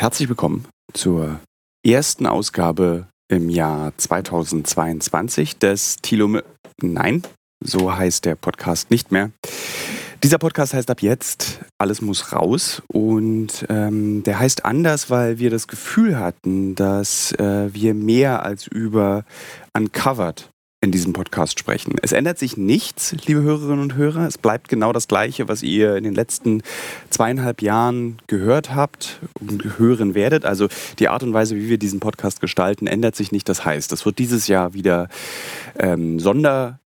Herzlich willkommen zur ersten Ausgabe im Jahr 2022 des Tilome. Nein, so heißt der Podcast nicht mehr. Dieser Podcast heißt ab jetzt Alles muss raus und ähm, der heißt anders, weil wir das Gefühl hatten, dass äh, wir mehr als über Uncovered in diesem Podcast sprechen. Es ändert sich nichts, liebe Hörerinnen und Hörer. Es bleibt genau das Gleiche, was ihr in den letzten zweieinhalb Jahren gehört habt und hören werdet. Also die Art und Weise, wie wir diesen Podcast gestalten, ändert sich nicht. Das heißt, es wird dieses Jahr wieder ähm,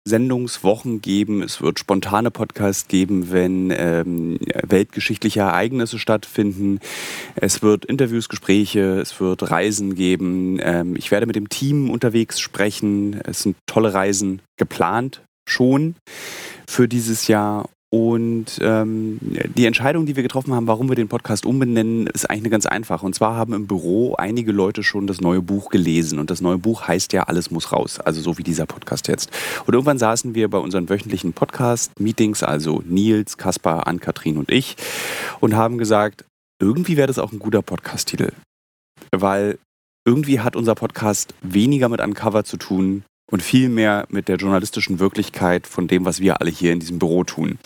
Sondersendungswochen geben. Es wird spontane Podcasts geben, wenn ähm, weltgeschichtliche Ereignisse stattfinden. Es wird Interviews, Gespräche, es wird Reisen geben. Ähm, ich werde mit dem Team unterwegs sprechen. Es sind tolle Reisen geplant schon für dieses Jahr und ähm, die Entscheidung, die wir getroffen haben, warum wir den Podcast umbenennen, ist eigentlich eine ganz einfache. Und zwar haben im Büro einige Leute schon das neue Buch gelesen. Und das neue Buch heißt ja, alles muss raus. Also so wie dieser Podcast jetzt. Und irgendwann saßen wir bei unseren wöchentlichen Podcast-Meetings, also Nils, Kaspar, Ann-Kathrin und ich, und haben gesagt, irgendwie wäre das auch ein guter Podcast-Titel. Weil irgendwie hat unser Podcast weniger mit Uncover zu tun und viel mehr mit der journalistischen Wirklichkeit von dem, was wir alle hier in diesem Büro tun.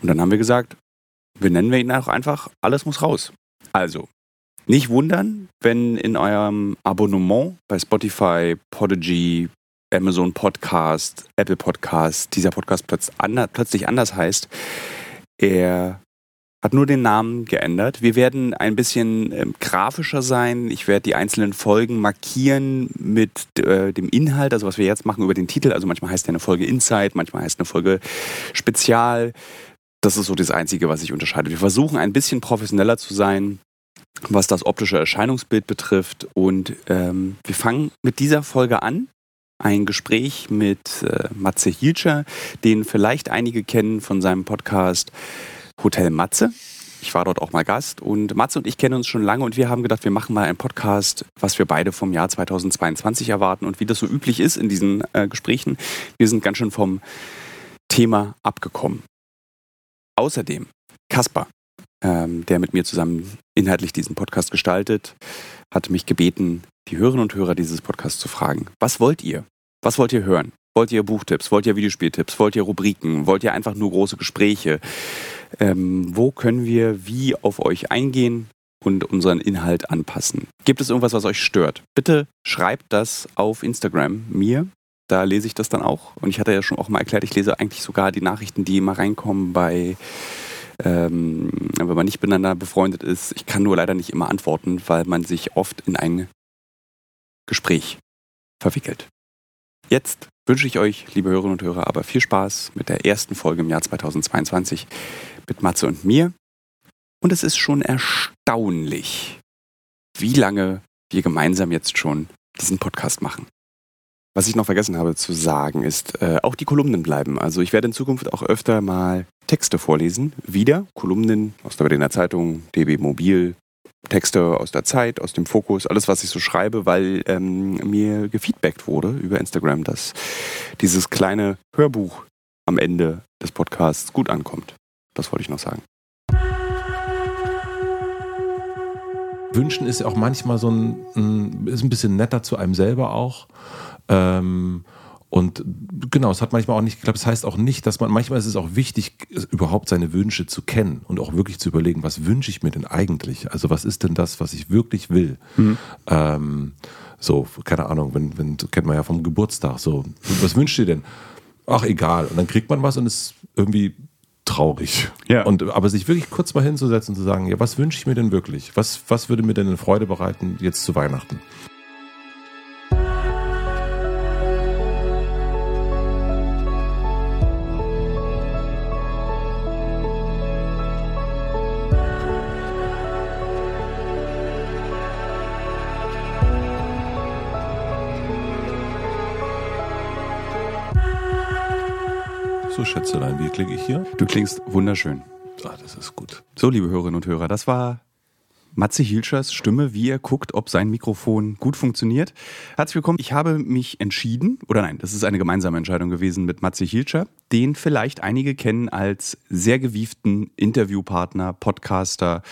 Und dann haben wir gesagt, benennen wir ihn auch einfach, alles muss raus. Also, nicht wundern, wenn in eurem Abonnement bei Spotify, Podigy, Amazon Podcast, Apple Podcast, dieser Podcast plötzlich anders heißt. Er hat nur den Namen geändert. Wir werden ein bisschen ähm, grafischer sein. Ich werde die einzelnen Folgen markieren mit äh, dem Inhalt, also was wir jetzt machen über den Titel. Also manchmal heißt ja eine Folge Insight, manchmal heißt eine Folge Spezial. Das ist so das Einzige, was sich unterscheidet. Wir versuchen ein bisschen professioneller zu sein, was das optische Erscheinungsbild betrifft. Und ähm, wir fangen mit dieser Folge an. Ein Gespräch mit äh, Matze Hilscher, den vielleicht einige kennen von seinem Podcast Hotel Matze. Ich war dort auch mal Gast und Matze und ich kennen uns schon lange und wir haben gedacht, wir machen mal einen Podcast, was wir beide vom Jahr 2022 erwarten und wie das so üblich ist in diesen äh, Gesprächen. Wir sind ganz schön vom Thema abgekommen. Außerdem Kaspar, ähm, der mit mir zusammen inhaltlich diesen Podcast gestaltet, hat mich gebeten, die Hörerinnen und Hörer dieses Podcasts zu fragen. Was wollt ihr? Was wollt ihr hören? Wollt ihr Buchtipps? Wollt ihr Videospieltipps? Wollt ihr Rubriken? Wollt ihr einfach nur große Gespräche? Ähm, wo können wir wie auf euch eingehen und unseren Inhalt anpassen? Gibt es irgendwas, was euch stört? Bitte schreibt das auf Instagram mir. Da lese ich das dann auch. Und ich hatte ja schon auch mal erklärt, ich lese eigentlich sogar die Nachrichten, die immer reinkommen bei ähm, wenn man nicht miteinander befreundet ist. Ich kann nur leider nicht immer antworten, weil man sich oft in ein Gespräch verwickelt. Jetzt wünsche ich euch, liebe Hörerinnen und Hörer, aber viel Spaß mit der ersten Folge im Jahr 2022 mit Matze und mir. Und es ist schon erstaunlich, wie lange wir gemeinsam jetzt schon diesen Podcast machen. Was ich noch vergessen habe zu sagen, ist, äh, auch die Kolumnen bleiben. Also ich werde in Zukunft auch öfter mal Texte vorlesen. Wieder Kolumnen aus der Berliner Zeitung, DB Mobil, Texte aus der Zeit, aus dem Fokus, alles, was ich so schreibe, weil ähm, mir gefeedbackt wurde über Instagram, dass dieses kleine Hörbuch am Ende des Podcasts gut ankommt. Das wollte ich noch sagen. Wünschen ist ja auch manchmal so ein, ist ein bisschen netter zu einem selber auch. Ähm, und genau, es hat manchmal auch nicht geklappt. Das heißt auch nicht, dass man, manchmal ist es auch wichtig, überhaupt seine Wünsche zu kennen und auch wirklich zu überlegen, was wünsche ich mir denn eigentlich? Also was ist denn das, was ich wirklich will? Mhm. Ähm, so, keine Ahnung, wenn, wenn, kennt man ja vom Geburtstag, so, was wünscht ihr denn? Ach, egal. Und dann kriegt man was und ist irgendwie traurig. Ja. Und, aber sich wirklich kurz mal hinzusetzen und zu sagen, ja, was wünsche ich mir denn wirklich? Was, was würde mir denn eine Freude bereiten jetzt zu Weihnachten? Klinge ich hier? Du klingst wunderschön. Ah, das ist gut. So, liebe Hörerinnen und Hörer, das war Matze Hilschers Stimme, wie er guckt, ob sein Mikrofon gut funktioniert. Herzlich willkommen. Ich habe mich entschieden, oder nein, das ist eine gemeinsame Entscheidung gewesen mit Matze Hilscher, den vielleicht einige kennen als sehr gewieften Interviewpartner, Podcaster,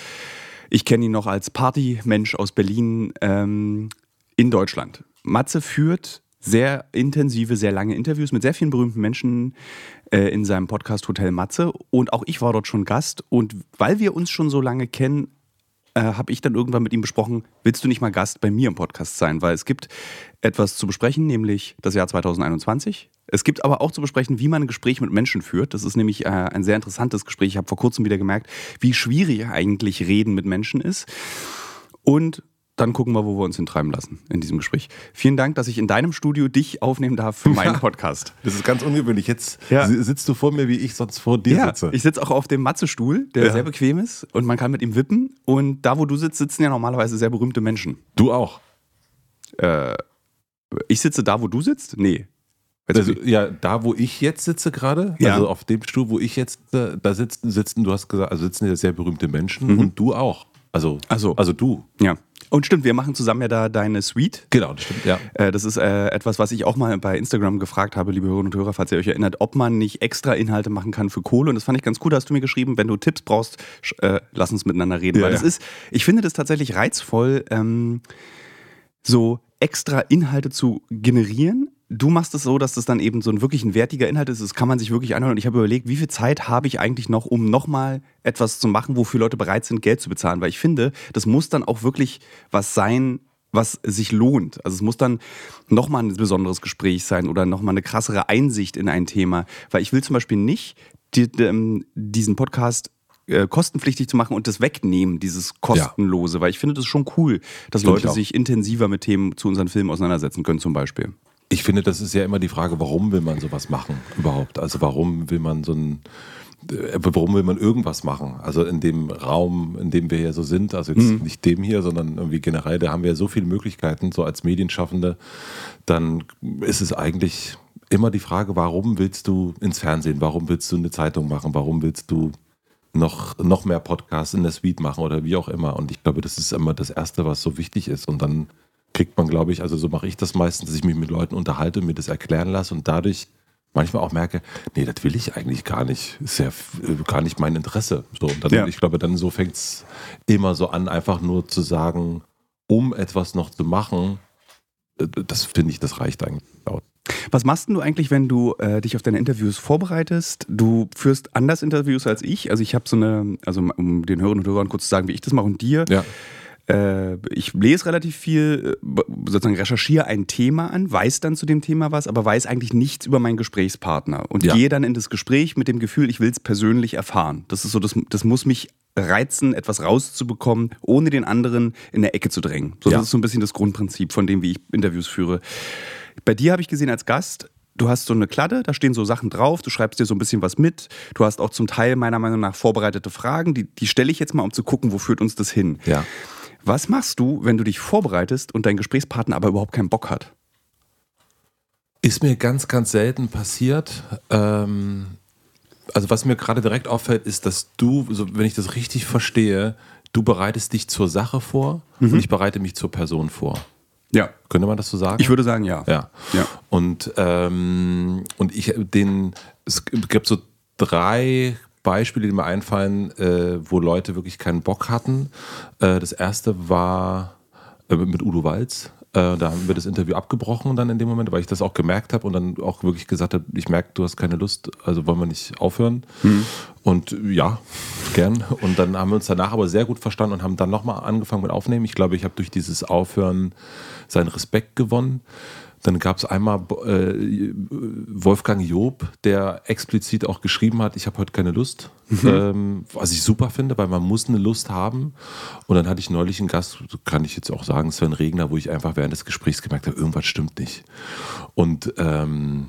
Ich kenne ihn noch als Partymensch aus Berlin ähm, in Deutschland. Matze führt sehr intensive, sehr lange Interviews mit sehr vielen berühmten Menschen äh, in seinem Podcast Hotel Matze. Und auch ich war dort schon Gast. Und weil wir uns schon so lange kennen, äh, habe ich dann irgendwann mit ihm besprochen, willst du nicht mal Gast bei mir im Podcast sein? Weil es gibt etwas zu besprechen, nämlich das Jahr 2021. Es gibt aber auch zu besprechen, wie man ein Gespräch mit Menschen führt. Das ist nämlich äh, ein sehr interessantes Gespräch. Ich habe vor kurzem wieder gemerkt, wie schwierig eigentlich Reden mit Menschen ist. Und dann gucken wir, wo wir uns hintreiben lassen in diesem Gespräch. Vielen Dank, dass ich in deinem Studio dich aufnehmen darf für meinen ja, Podcast. Das ist ganz ungewöhnlich. Jetzt ja. sitzt du vor mir, wie ich sonst vor dir ja, sitze. Ich sitze auch auf dem Matzestuhl, der sehr bequem ist und man kann mit ihm wippen. Und da, wo du sitzt, sitzen ja normalerweise sehr berühmte Menschen. Du auch. Äh, ich sitze da, wo du sitzt? Nee. Also, ja, da wo ich jetzt sitze gerade, ja. also auf dem Stuhl, wo ich jetzt äh, da sitzen, sitzen, du hast gesagt, also sitzen ja sehr berühmte Menschen mhm. und du auch. Also, also, also du. Ja. Und stimmt, wir machen zusammen ja da deine Suite. Genau, das stimmt, ja. Äh, das ist äh, etwas, was ich auch mal bei Instagram gefragt habe, liebe Hörerinnen und Hörer, falls ihr euch erinnert, ob man nicht extra Inhalte machen kann für Kohle. Und das fand ich ganz cool, da hast du mir geschrieben, wenn du Tipps brauchst, äh, lass uns miteinander reden. Ja, Weil das ja. ist, ich finde das tatsächlich reizvoll, ähm, so extra Inhalte zu generieren, du machst es so, dass das dann eben so ein wirklich ein wertiger Inhalt ist. Das kann man sich wirklich anhören. Und ich habe überlegt, wie viel Zeit habe ich eigentlich noch, um nochmal etwas zu machen, wofür Leute bereit sind, Geld zu bezahlen. Weil ich finde, das muss dann auch wirklich was sein, was sich lohnt. Also es muss dann nochmal ein besonderes Gespräch sein oder nochmal eine krassere Einsicht in ein Thema. Weil ich will zum Beispiel nicht die, die, ähm, diesen Podcast äh, kostenpflichtig zu machen und das wegnehmen, dieses kostenlose, ja. weil ich finde das schon cool, dass Leute sich intensiver mit Themen zu unseren Filmen auseinandersetzen können zum Beispiel. Ich finde, das ist ja immer die Frage, warum will man sowas machen überhaupt? Also warum will man so ein, äh, warum will man irgendwas machen? Also in dem Raum, in dem wir hier so sind, also jetzt mhm. nicht dem hier, sondern irgendwie generell, da haben wir ja so viele Möglichkeiten, so als Medienschaffende, dann ist es eigentlich immer die Frage, warum willst du ins Fernsehen? Warum willst du eine Zeitung machen? Warum willst du noch, noch mehr Podcasts in der Suite machen oder wie auch immer? Und ich glaube, das ist immer das Erste, was so wichtig ist. Und dann kriegt man, glaube ich, also so mache ich das meistens, dass ich mich mit Leuten unterhalte und mir das erklären lasse und dadurch manchmal auch merke, nee, das will ich eigentlich gar nicht. Ist ja gar nicht mein Interesse. So, und dann, ja. ich glaube, dann so fängt es immer so an, einfach nur zu sagen, um etwas noch zu machen, äh, das finde ich, das reicht eigentlich aus. Was machst du eigentlich, wenn du äh, dich auf deine Interviews vorbereitest? Du führst anders Interviews als ich. Also ich habe so eine, also um den Hörern und Hörern kurz zu sagen, wie ich das mache und dir. Ja äh, ich lese relativ viel, äh, sozusagen recherchiere ein Thema an, weiß dann zu dem Thema was, aber weiß eigentlich nichts über meinen Gesprächspartner und ja. gehe dann in das Gespräch mit dem Gefühl, ich will es persönlich erfahren. Das ist so, das, das muss mich reizen, etwas rauszubekommen, ohne den anderen in der Ecke zu drängen. So, ja. Das ist so ein bisschen das Grundprinzip von dem, wie ich Interviews führe. Bei dir habe ich gesehen als Gast, du hast so eine Kladde, da stehen so Sachen drauf, du schreibst dir so ein bisschen was mit. Du hast auch zum Teil meiner Meinung nach vorbereitete Fragen, die, die stelle ich jetzt mal, um zu gucken, wo führt uns das hin. Ja. Was machst du, wenn du dich vorbereitest und dein Gesprächspartner aber überhaupt keinen Bock hat? Ist mir ganz, ganz selten passiert. Ähm, also was mir gerade direkt auffällt, ist, dass du, so, wenn ich das richtig verstehe, du bereitest dich zur Sache vor mhm. und ich bereite mich zur Person vor. Ja. Könnte man das so sagen? Ich würde sagen, ja. Ja. ja. Und, ähm, und ich den, es gibt so drei Beispiele, die mir einfallen, äh, wo Leute wirklich keinen Bock hatten. Äh, das erste war äh, mit Udo Walz. Äh, da haben wir das Interview abgebrochen dann in dem Moment, weil ich das auch gemerkt habe und dann auch wirklich gesagt habe, ich merke, du hast keine Lust, also wollen wir nicht aufhören. Mhm. Und ja, gern. Und dann haben wir uns danach aber sehr gut verstanden und haben dann nochmal angefangen mit Aufnehmen. Ich glaube, ich habe durch dieses Aufhören seinen Respekt gewonnen. Dann gab es einmal äh, Wolfgang Job, der explizit auch geschrieben hat, ich habe heute keine Lust. Mhm. Ähm, was ich super finde, weil man muss eine Lust haben. Und dann hatte ich neulich einen Gast, kann ich jetzt auch sagen, Sven Regner, wo ich einfach während des Gesprächs gemerkt habe, irgendwas stimmt nicht. Und ähm,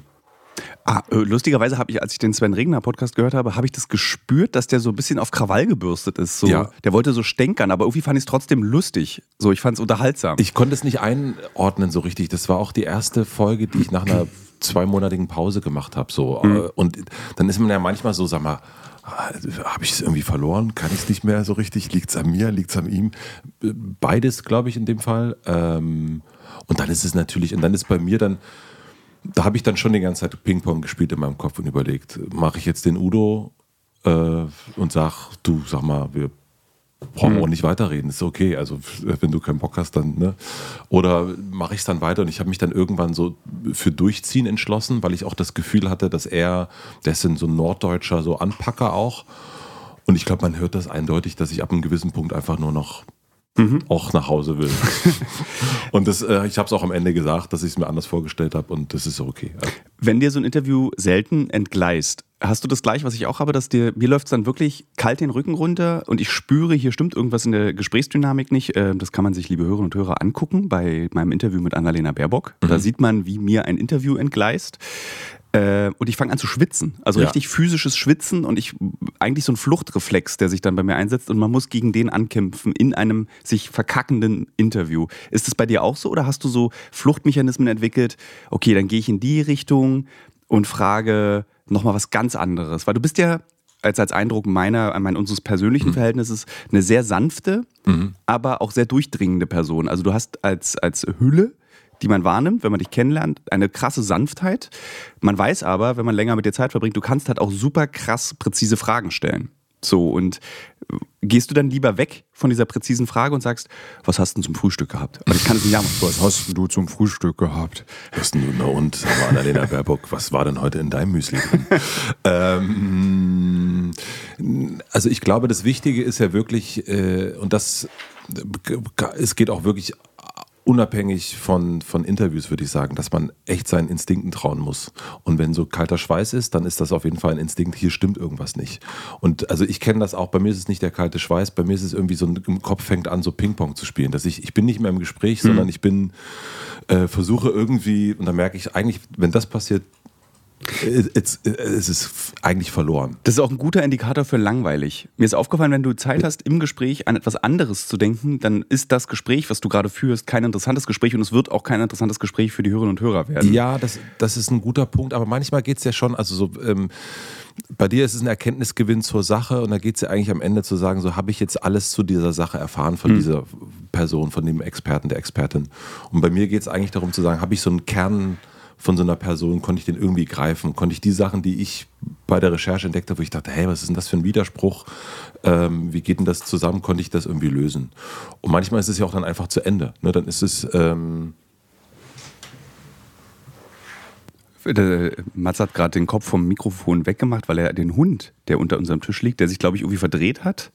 Ah, äh, lustigerweise habe ich, als ich den Sven Regner Podcast gehört habe, habe ich das gespürt, dass der so ein bisschen auf Krawall gebürstet ist. So, ja. Der wollte so stänkern, aber irgendwie fand ich es trotzdem lustig. So, ich fand es unterhaltsam. Ich konnte es nicht einordnen so richtig. Das war auch die erste Folge, die ich nach einer zweimonatigen Pause gemacht habe. So. Mhm. Und dann ist man ja manchmal so, sag mal, habe ich es irgendwie verloren? Kann ich es nicht mehr so richtig? Liegt es an mir? Liegt es an ihm? Beides, glaube ich, in dem Fall. Ähm, und dann ist es natürlich, und dann ist bei mir dann da habe ich dann schon die ganze Zeit Ping-Pong gespielt in meinem Kopf und überlegt, mache ich jetzt den Udo äh, und sag, du, sag mal, wir brauchen wir auch nicht weiterreden, ist okay. Also wenn du keinen Bock hast, dann, ne? Oder mache ich es dann weiter und ich habe mich dann irgendwann so für Durchziehen entschlossen, weil ich auch das Gefühl hatte, dass er, der ist so ein Norddeutscher, so Anpacker auch. Und ich glaube, man hört das eindeutig, dass ich ab einem gewissen Punkt einfach nur noch mhm. auch nach Hause will. und das, äh, ich habe es auch am Ende gesagt, dass ich es mir anders vorgestellt habe und das ist okay. Also. Wenn dir so ein Interview selten entgleist, hast du das gleich, was ich auch habe, dass dir, mir läuft es dann wirklich kalt den Rücken runter und ich spüre, hier stimmt irgendwas in der Gesprächsdynamik nicht. Ähm, das kann man sich, liebe Hörerinnen und Hörer, angucken bei meinem Interview mit Annalena Baerbock. Mhm. Da sieht man, wie mir ein Interview entgleist. Äh, und ich fange an zu schwitzen. Also ja. richtig physisches Schwitzen und ich eigentlich so ein Fluchtreflex, der sich dann bei mir einsetzt und man muss gegen den ankämpfen in einem sich verkackenden Interview. Ist das bei dir auch so oder hast du so Fluchtmechanismen entwickelt? Okay, dann gehe ich in die Richtung und frage nochmal was ganz anderes. Weil du bist ja als, als Eindruck meiner, mein, unseres persönlichen mhm. Verhältnisses eine sehr sanfte, mhm. aber auch sehr durchdringende Person. Also du hast als, als Hülle die man wahrnimmt, wenn man dich kennenlernt, eine krasse Sanftheit. Man weiß aber, wenn man länger mit dir Zeit verbringt, du kannst halt auch super krass präzise Fragen stellen. So, und äh, gehst du dann lieber weg von dieser präzisen Frage und sagst, was hast du zum Frühstück gehabt? Aber ich kann es nicht sagen, was hast du zum Frühstück gehabt? Was denn du, na und, war Annalena Baerbock, was war denn heute in deinem Müsli drin? ähm, also ich glaube, das Wichtige ist ja wirklich, äh, und das, äh, es geht auch wirklich unabhängig von, von Interviews, würde ich sagen, dass man echt seinen Instinkten trauen muss. Und wenn so kalter Schweiß ist, dann ist das auf jeden Fall ein Instinkt, hier stimmt irgendwas nicht. Und also ich kenne das auch, bei mir ist es nicht der kalte Schweiß, bei mir ist es irgendwie so, im Kopf fängt an, so Ping-Pong zu spielen. Dass ich, ich bin nicht mehr im Gespräch, mhm. sondern ich bin, äh, versuche irgendwie, und da merke ich eigentlich, wenn das passiert, es ist eigentlich verloren. Das ist auch ein guter Indikator für langweilig. Mir ist aufgefallen, wenn du Zeit hast, im Gespräch an etwas anderes zu denken, dann ist das Gespräch, was du gerade führst, kein interessantes Gespräch und es wird auch kein interessantes Gespräch für die Hörerinnen und Hörer werden. Ja, das, das ist ein guter Punkt, aber manchmal geht es ja schon, also so. Ähm, bei dir ist es ein Erkenntnisgewinn zur Sache und da geht es ja eigentlich am Ende zu sagen, so habe ich jetzt alles zu dieser Sache erfahren von mhm. dieser Person, von dem Experten, der Expertin. Und bei mir geht es eigentlich darum zu sagen, habe ich so einen Kern von so einer Person, konnte ich den irgendwie greifen? Konnte ich die Sachen, die ich bei der Recherche entdeckt habe, wo ich dachte, hey, was ist denn das für ein Widerspruch? Ähm, wie geht denn das zusammen? Konnte ich das irgendwie lösen? Und manchmal ist es ja auch dann einfach zu Ende. Ne? Dann ist es. Ähm Mats hat gerade den Kopf vom Mikrofon weggemacht, weil er den Hund, der unter unserem Tisch liegt, der sich, glaube ich, irgendwie verdreht hat,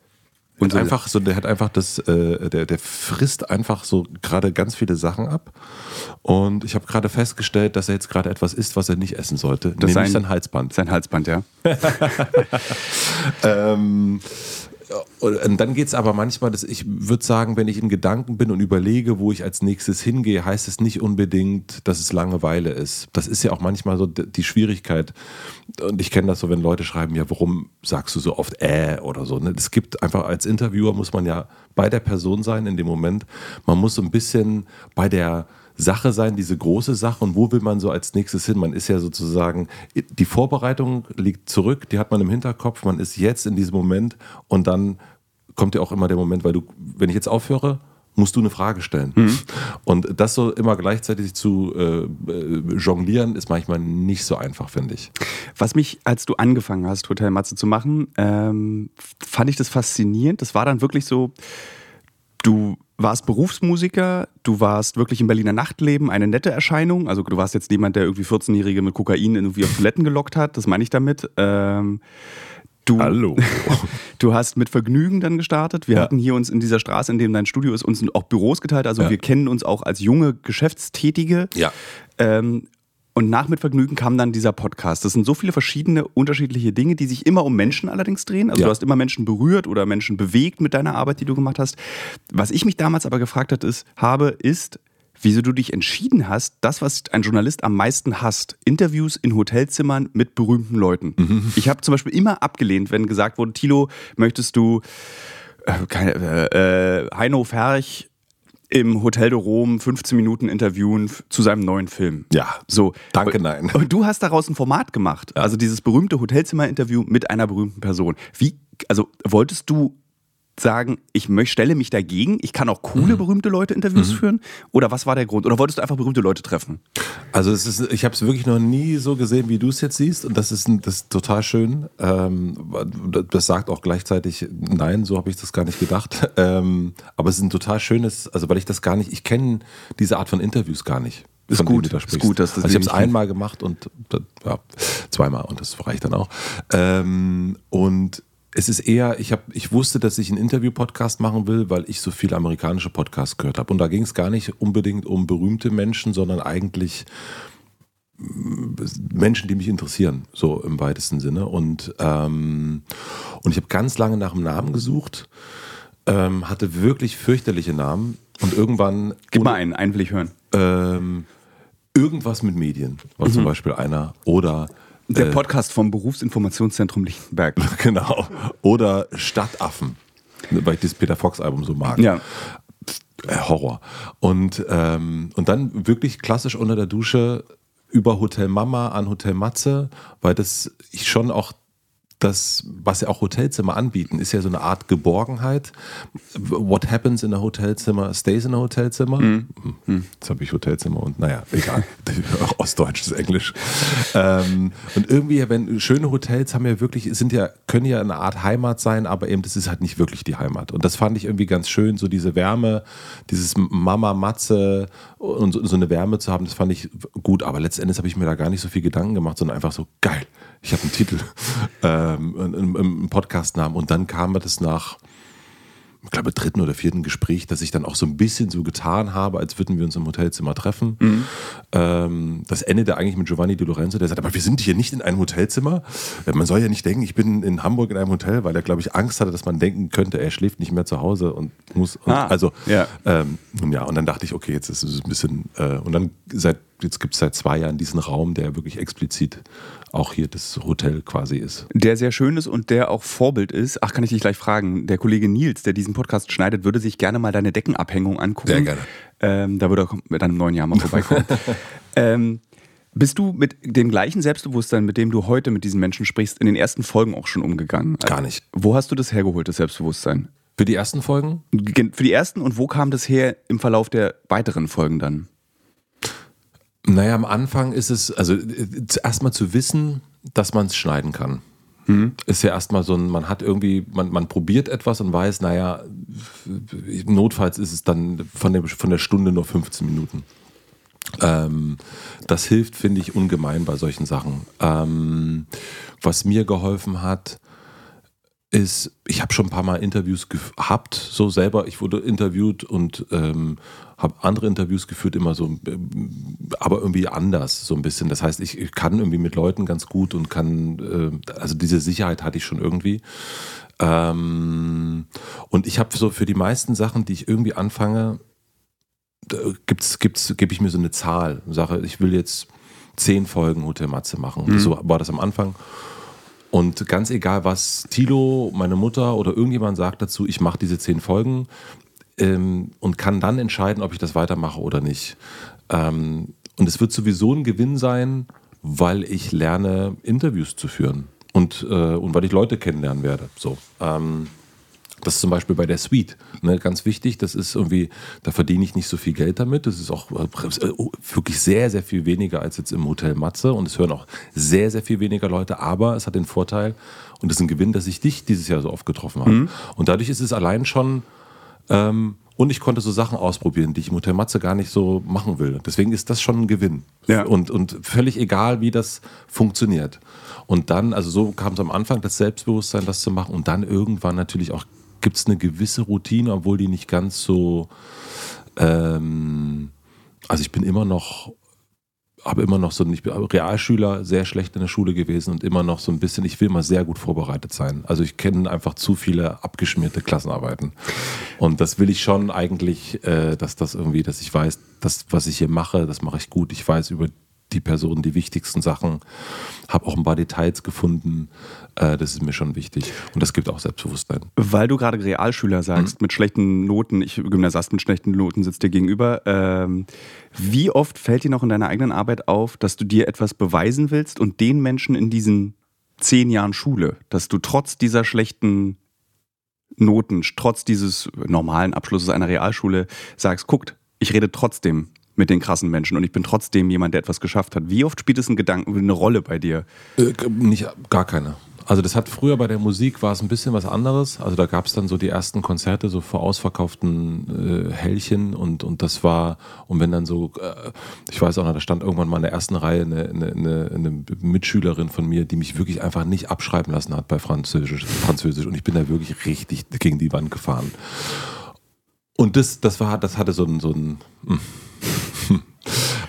und so einfach so, der hat einfach das, äh, der, der frisst einfach so gerade ganz viele Sachen ab. Und ich habe gerade festgestellt, dass er jetzt gerade etwas isst, was er nicht essen sollte. Das nämlich sein, sein Halsband. Sein Halsband, ja. ähm, und dann geht es aber manchmal, dass ich würde sagen, wenn ich in Gedanken bin und überlege, wo ich als nächstes hingehe, heißt es nicht unbedingt, dass es Langeweile ist. Das ist ja auch manchmal so die Schwierigkeit. Und ich kenne das so, wenn Leute schreiben, ja, warum sagst du so oft äh oder so. Es gibt einfach als Interviewer muss man ja bei der Person sein in dem Moment. Man muss so ein bisschen bei der Sache sein, diese große Sache und wo will man so als nächstes hin? Man ist ja sozusagen, die Vorbereitung liegt zurück, die hat man im Hinterkopf, man ist jetzt in diesem Moment und dann kommt ja auch immer der Moment, weil du, wenn ich jetzt aufhöre, musst du eine Frage stellen. Mhm. Und das so immer gleichzeitig zu äh, äh, jonglieren, ist manchmal nicht so einfach, finde ich. Was mich, als du angefangen hast, Hotel Matze zu machen, ähm, fand ich das faszinierend. Das war dann wirklich so, du warst Berufsmusiker, du warst wirklich im Berliner Nachtleben eine nette Erscheinung. Also du warst jetzt niemand, der irgendwie 14-Jährige mit Kokain irgendwie auf Toiletten gelockt hat, das meine ich damit. Ähm, du, Hallo. du hast mit Vergnügen dann gestartet. Wir ja. hatten hier uns in dieser Straße, in dem dein Studio ist, uns auch Büros geteilt. Also ja. wir kennen uns auch als junge Geschäftstätige. Ja. Ähm, und nach mit Vergnügen kam dann dieser Podcast. Das sind so viele verschiedene, unterschiedliche Dinge, die sich immer um Menschen allerdings drehen. Also ja. du hast immer Menschen berührt oder Menschen bewegt mit deiner Arbeit, die du gemacht hast. Was ich mich damals aber gefragt hat, ist, habe, ist, wieso du dich entschieden hast, das, was ein Journalist am meisten hasst, Interviews in Hotelzimmern mit berühmten Leuten. Mhm. Ich habe zum Beispiel immer abgelehnt, wenn gesagt wurde, Tilo, möchtest du äh, keine, äh, äh Heino Ferch im Hotel de Rom 15 Minuten interviewen zu seinem neuen Film. Ja. So. Danke, nein. Und du hast daraus ein Format gemacht. Ja. Also dieses berühmte Hotelzimmer-Interview mit einer berühmten Person. Wie, also wolltest du sagen, ich stelle mich dagegen, ich kann auch coole, mhm. berühmte Leute Interviews mhm. führen? Oder was war der Grund? Oder wolltest du einfach berühmte Leute treffen? Also es ist, ich habe es wirklich noch nie so gesehen, wie du es jetzt siehst. Und das ist, das ist total schön. Ähm, das sagt auch gleichzeitig, nein, so habe ich das gar nicht gedacht. Ähm, aber es ist ein total schönes, also weil ich das gar nicht, ich kenne diese Art von Interviews gar nicht. Ist gut, ist gut, dass das also ich habe es einmal gemacht und ja, zweimal und das reicht dann auch. Ähm, und es ist eher, ich, hab, ich wusste, dass ich einen Interview-Podcast machen will, weil ich so viele amerikanische Podcasts gehört habe. Und da ging es gar nicht unbedingt um berühmte Menschen, sondern eigentlich mm, Menschen, die mich interessieren, so im weitesten Sinne. Und, ähm, und ich habe ganz lange nach einem Namen gesucht, ähm, hatte wirklich fürchterliche Namen und irgendwann. Gib mal einen, einen will ich hören. Ähm, irgendwas mit Medien war mhm. zum Beispiel einer. Oder der äh, Podcast vom Berufsinformationszentrum Lichtenberg. Genau. Oder Stadtaffen, weil ich das Peter Fox-Album so mag. Ja. Äh, Horror. Und, ähm, und dann wirklich klassisch unter der Dusche über Hotel Mama an Hotel Matze, weil das ich schon auch das, was ja auch Hotelzimmer anbieten, ist ja so eine Art Geborgenheit. What happens in a Hotelzimmer stays in a Hotelzimmer. Mhm. Hm. Jetzt habe ich Hotelzimmer und naja, egal. Ostdeutsch ist Englisch. Ähm, und irgendwie, wenn schöne Hotels haben ja wirklich, sind ja, können ja eine Art Heimat sein, aber eben das ist halt nicht wirklich die Heimat. Und das fand ich irgendwie ganz schön, so diese Wärme, dieses Mama Matze und so, so eine Wärme zu haben, das fand ich gut. Aber letztendlich habe ich mir da gar nicht so viel Gedanken gemacht, sondern einfach so geil ich habe einen Titel, ähm, einen, einen Podcastnamen und dann kam das nach ich glaube, dritten oder vierten Gespräch, dass ich dann auch so ein bisschen so getan habe, als würden wir uns im Hotelzimmer treffen. Mhm. Ähm, das endete eigentlich mit Giovanni Di Lorenzo, der sagt, aber wir sind hier nicht in einem Hotelzimmer. Äh, man soll ja nicht denken, ich bin in Hamburg in einem Hotel, weil er, glaube ich, Angst hatte, dass man denken könnte, er schläft nicht mehr zu Hause und muss. Und ah, also, ja. Ähm, ja, und dann dachte ich, okay, jetzt ist es ein bisschen, äh, und dann seit, jetzt gibt es seit zwei Jahren diesen Raum, der wirklich explizit auch hier das Hotel quasi ist. Der sehr schön ist und der auch Vorbild ist. Ach, kann ich dich gleich fragen. Der Kollege Nils, der diesen Podcast schneidet, würde sich gerne mal deine Deckenabhängung angucken. Sehr gerne. Ähm, da würde er mit einem neuen Jahr mal vorbeikommen. ähm, bist du mit dem gleichen Selbstbewusstsein, mit dem du heute mit diesen Menschen sprichst, in den ersten Folgen auch schon umgegangen? Gar nicht. Wo hast du das hergeholt, das Selbstbewusstsein? Für die ersten Folgen? Für die ersten und wo kam das her im Verlauf der weiteren Folgen dann? Naja, am Anfang ist es, also erstmal zu wissen, dass man es schneiden kann. Mhm. Ist ja erstmal so ein, man hat irgendwie, man, man probiert etwas und weiß, naja, notfalls ist es dann von der, von der Stunde nur 15 Minuten. Ähm, das hilft, finde ich, ungemein bei solchen Sachen. Ähm, was mir geholfen hat, ist, ich habe schon ein paar Mal Interviews gehabt, so selber. Ich wurde interviewt und ähm, habe andere Interviews geführt, immer so, aber irgendwie anders, so ein bisschen. Das heißt, ich, ich kann irgendwie mit Leuten ganz gut und kann, äh, also diese Sicherheit hatte ich schon irgendwie. Ähm, und ich habe so für die meisten Sachen, die ich irgendwie anfange, gibt's, gibt's, gebe ich mir so eine Zahl, sage, ich will jetzt zehn Folgen Hotel Matze machen. Mhm. So war das am Anfang. Und ganz egal, was Tilo, meine Mutter oder irgendjemand sagt dazu, ich mache diese zehn Folgen ähm, und kann dann entscheiden, ob ich das weitermache oder nicht. Ähm, und es wird sowieso ein Gewinn sein, weil ich lerne, Interviews zu führen und, äh, und weil ich Leute kennenlernen werde. So. Ähm, das ist zum Beispiel bei der Suite ne, ganz wichtig. Das ist irgendwie, da verdiene ich nicht so viel Geld damit. Das ist auch äh, wirklich sehr, sehr viel weniger als jetzt im Hotel Matze. Und es hören auch sehr, sehr viel weniger Leute. Aber es hat den Vorteil und es ist ein Gewinn, dass ich dich dieses Jahr so oft getroffen habe. Mhm. Und dadurch ist es allein schon. Ähm, und ich konnte so Sachen ausprobieren, die ich im Hotel Matze gar nicht so machen will. Deswegen ist das schon ein Gewinn. Ja. Und, und völlig egal, wie das funktioniert. Und dann, also so kam es am Anfang, das Selbstbewusstsein, das zu machen. Und dann irgendwann natürlich auch gibt es eine gewisse Routine, obwohl die nicht ganz so. Ähm, also ich bin immer noch, habe immer noch so, ich bin Realschüler, sehr schlecht in der Schule gewesen und immer noch so ein bisschen, ich will immer sehr gut vorbereitet sein. Also ich kenne einfach zu viele abgeschmierte Klassenarbeiten. Und das will ich schon eigentlich, äh, dass das irgendwie, dass ich weiß, das, was ich hier mache, das mache ich gut. Ich weiß über die Person die wichtigsten Sachen, habe auch ein paar Details gefunden. Äh, das ist mir schon wichtig. Und das gibt auch Selbstbewusstsein. Weil du gerade Realschüler sagst, mhm. mit schlechten Noten, ich Gymnasiast mit schlechten Noten sitzt dir gegenüber. Ähm, wie oft fällt dir noch in deiner eigenen Arbeit auf, dass du dir etwas beweisen willst und den Menschen in diesen zehn Jahren Schule, dass du trotz dieser schlechten Noten, trotz dieses normalen Abschlusses einer Realschule sagst, guckt, ich rede trotzdem mit den krassen Menschen und ich bin trotzdem jemand, der etwas geschafft hat. Wie oft spielt es ein Gedanken, eine Rolle bei dir? Äh, nicht, gar keine. Also das hat früher bei der Musik war es ein bisschen was anderes. Also da gab es dann so die ersten Konzerte so vor ausverkauften äh, Hellchen und, und das war, und wenn dann so, äh, ich weiß auch noch, da stand irgendwann mal in der ersten Reihe eine, eine, eine, Mitschülerin von mir, die mich wirklich einfach nicht abschreiben lassen hat bei Französisch, Französisch und ich bin da wirklich richtig gegen die Wand gefahren. Und das, das war, das hatte so ein, so ein,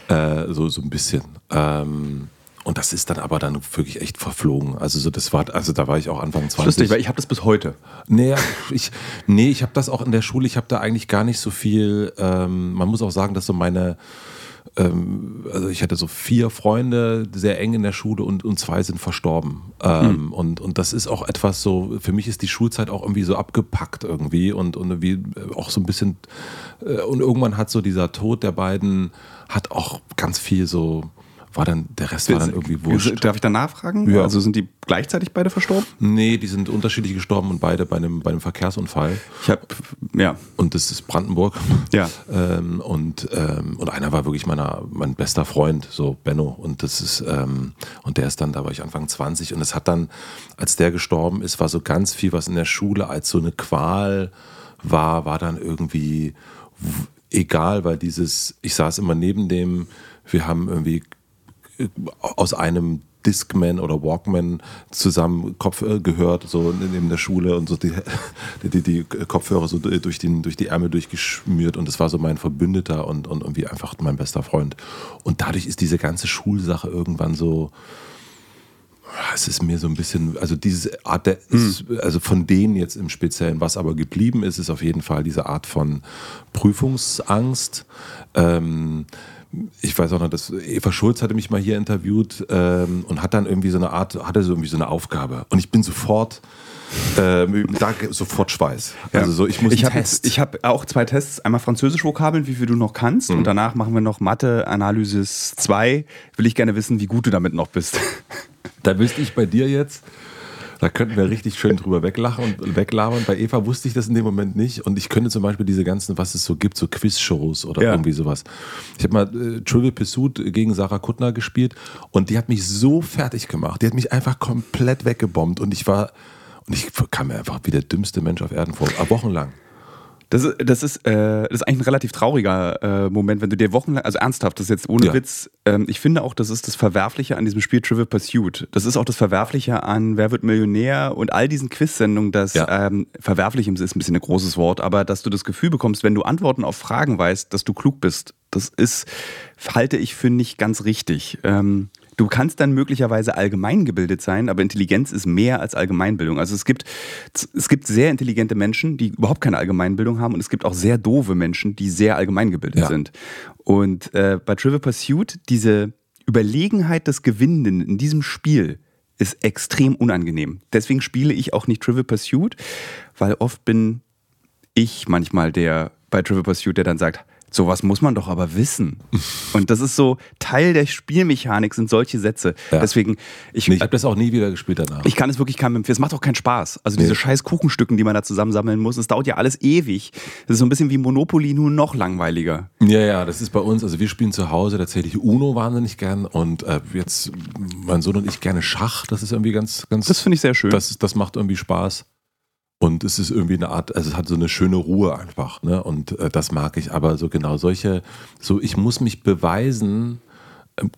äh, so, so ein bisschen. Ähm, und das ist dann aber dann wirklich echt verflogen. Also so das war, also da war ich auch Anfang 20. Lustig, weil ich habe das bis heute. Nee, ich, nee, ich habe das auch in der Schule. Ich habe da eigentlich gar nicht so viel. Ähm, man muss auch sagen, dass so meine ähm, also ich hatte so vier Freunde sehr eng in der Schule und, und zwei sind verstorben. Ähm, hm. und, und das ist auch etwas so, für mich ist die Schulzeit auch irgendwie so abgepackt irgendwie und, und irgendwie auch so ein bisschen, äh, und irgendwann hat so dieser Tod der beiden, hat auch ganz viel so war dann, der Rest war dann irgendwie wurscht. Darf ich da nachfragen? Ja. Also sind die gleichzeitig beide verstorben? Nee, die sind unterschiedlich gestorben und beide bei einem, bei einem Verkehrsunfall. Ich habe, ja. Und das ist Brandenburg. Ja. Ähm, und, ähm, und einer war wirklich meiner, mein bester Freund, so Benno. Und das ist, ähm, und der ist dann, da war ich Anfang 20 und es hat dann, als der gestorben ist, war so ganz viel, was in der Schule als so eine Qual war, war dann irgendwie egal, weil dieses, ich saß immer neben dem, wir haben irgendwie aus einem Discman oder Walkman zusammen Kopf äh, gehört, so neben der Schule und so die, die, die Kopfhörer so durch, den, durch die Ärmel durchgeschmiert und das war so mein Verbündeter und, und irgendwie einfach mein bester Freund. Und dadurch ist diese ganze Schulsache irgendwann so, es ist mir so ein bisschen, also diese Art der, hm. also von denen jetzt im Speziellen, was aber geblieben ist, ist auf jeden Fall diese Art von Prüfungsangst. Ähm, ich weiß auch noch, dass Eva Schulz hatte mich mal hier interviewt ähm, und hat dann irgendwie so eine Art, hatte so irgendwie so eine Aufgabe. Und ich bin sofort, ähm, da sofort Schweiß. Ja. Also so, ich muss ich habe hab auch zwei Tests, einmal Französisch Vokabeln, wie viel du noch kannst, mhm. und danach machen wir noch Mathe Analysis 2. Will ich gerne wissen, wie gut du damit noch bist. Da wüsste ich bei dir jetzt, da könnten wir richtig schön drüber weglachen und weglabern. Bei Eva wusste ich das in dem Moment nicht. Und ich könnte zum Beispiel diese ganzen, was es so gibt, so Quizshows oder ja. irgendwie sowas. Ich habe mal äh, Trivial Pursuit gegen Sarah Kuttner gespielt und die hat mich so fertig gemacht. Die hat mich einfach komplett weggebombt und ich war, und ich kam mir einfach wie der dümmste Mensch auf Erden vor, wochenlang. Das ist, das ist, äh, das ist eigentlich ein relativ trauriger äh, Moment, wenn du dir wochenlang, also ernsthaft, das ist jetzt ohne ja. Witz, ähm, ich finde auch, das ist das Verwerfliche an diesem Spiel Trivial Pursuit. Das ist auch das Verwerfliche an Wer wird Millionär und all diesen Quiz-Sendungen, das ja. ähm, verwerflich ist ein bisschen ein großes Wort, aber dass du das Gefühl bekommst, wenn du Antworten auf Fragen weißt, dass du klug bist. Das ist, halte ich für nicht ganz richtig. Ähm, Du kannst dann möglicherweise allgemeingebildet sein, aber Intelligenz ist mehr als Allgemeinbildung. Also es gibt, es gibt sehr intelligente Menschen, die überhaupt keine Allgemeinbildung haben und es gibt auch sehr doofe Menschen, die sehr allgemeingebildet ja. sind. Und äh, bei Trivial Pursuit, diese Überlegenheit des Gewinnenden in diesem Spiel ist extrem unangenehm. Deswegen spiele ich auch nicht Trivial Pursuit, weil oft bin ich manchmal der bei Trivial Pursuit, der dann sagt, Sowas muss man doch aber wissen. Und das ist so Teil der Spielmechanik sind solche Sätze. Ja. Deswegen ich, ich habe das auch nie wieder gespielt danach. Ich kann es wirklich keinem empfehlen. Es macht auch keinen Spaß. Also nee. diese scheiß Kuchenstücken, die man da zusammensammeln muss, es dauert ja alles ewig. Das ist so ein bisschen wie Monopoly nur noch langweiliger. Ja, ja, das ist bei uns. Also wir spielen zu Hause, da zähle ich Uno wahnsinnig gern und äh, jetzt mein Sohn und ich gerne Schach. Das ist irgendwie ganz, ganz. Das finde ich sehr schön. Das, das macht irgendwie Spaß. Und es ist irgendwie eine Art, also es hat so eine schöne Ruhe einfach, ne? Und äh, das mag ich. Aber so genau solche, so ich muss mich beweisen, ähm,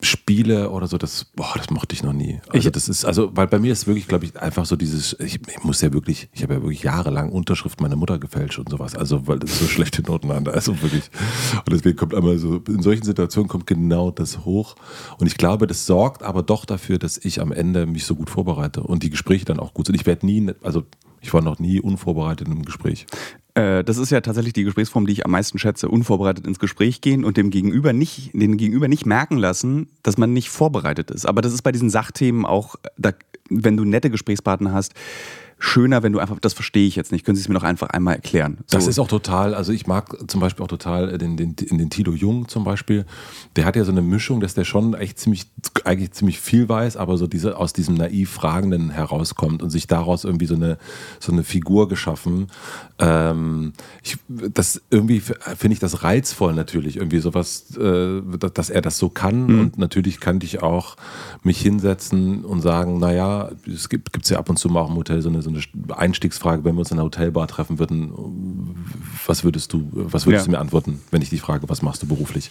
Spiele oder so, das, boah, das mochte ich noch nie. Also das ist, also, weil bei mir ist wirklich, glaube ich, einfach so dieses, ich, ich muss ja wirklich, ich habe ja wirklich jahrelang Unterschrift meiner Mutter gefälscht und sowas, also weil das so schlechte Noten waren, also wirklich. Und deswegen kommt einmal so, in solchen Situationen kommt genau das hoch. Und ich glaube, das sorgt aber doch dafür, dass ich am Ende mich so gut vorbereite und die Gespräche dann auch gut sind. Ich werde nie, also ich war noch nie unvorbereitet im Gespräch. Äh, das ist ja tatsächlich die Gesprächsform, die ich am meisten schätze. Unvorbereitet ins Gespräch gehen und dem Gegenüber nicht, den Gegenüber nicht merken lassen, dass man nicht vorbereitet ist. Aber das ist bei diesen Sachthemen auch, da, wenn du nette Gesprächspartner hast, schöner, wenn du einfach, das verstehe ich jetzt nicht. Können Sie es mir noch einfach einmal erklären? So. Das ist auch total, also ich mag zum Beispiel auch total den, den, den Tilo Jung zum Beispiel. Der hat ja so eine Mischung, dass der schon echt ziemlich, eigentlich ziemlich viel weiß, aber so diese, aus diesem naiv Fragenden herauskommt und sich daraus irgendwie so eine, so eine Figur geschaffen. Ähm, ich, das irgendwie finde ich das reizvoll natürlich, irgendwie sowas, äh, dass er das so kann. Mhm. Und natürlich kannte ich auch mich hinsetzen und sagen, naja, es gibt es ja ab und zu mal auch im Hotel so eine, so eine Einstiegsfrage, wenn wir uns in einer Hotelbar treffen würden, was würdest du, was würdest ja. du mir antworten, wenn ich dich frage, was machst du beruflich?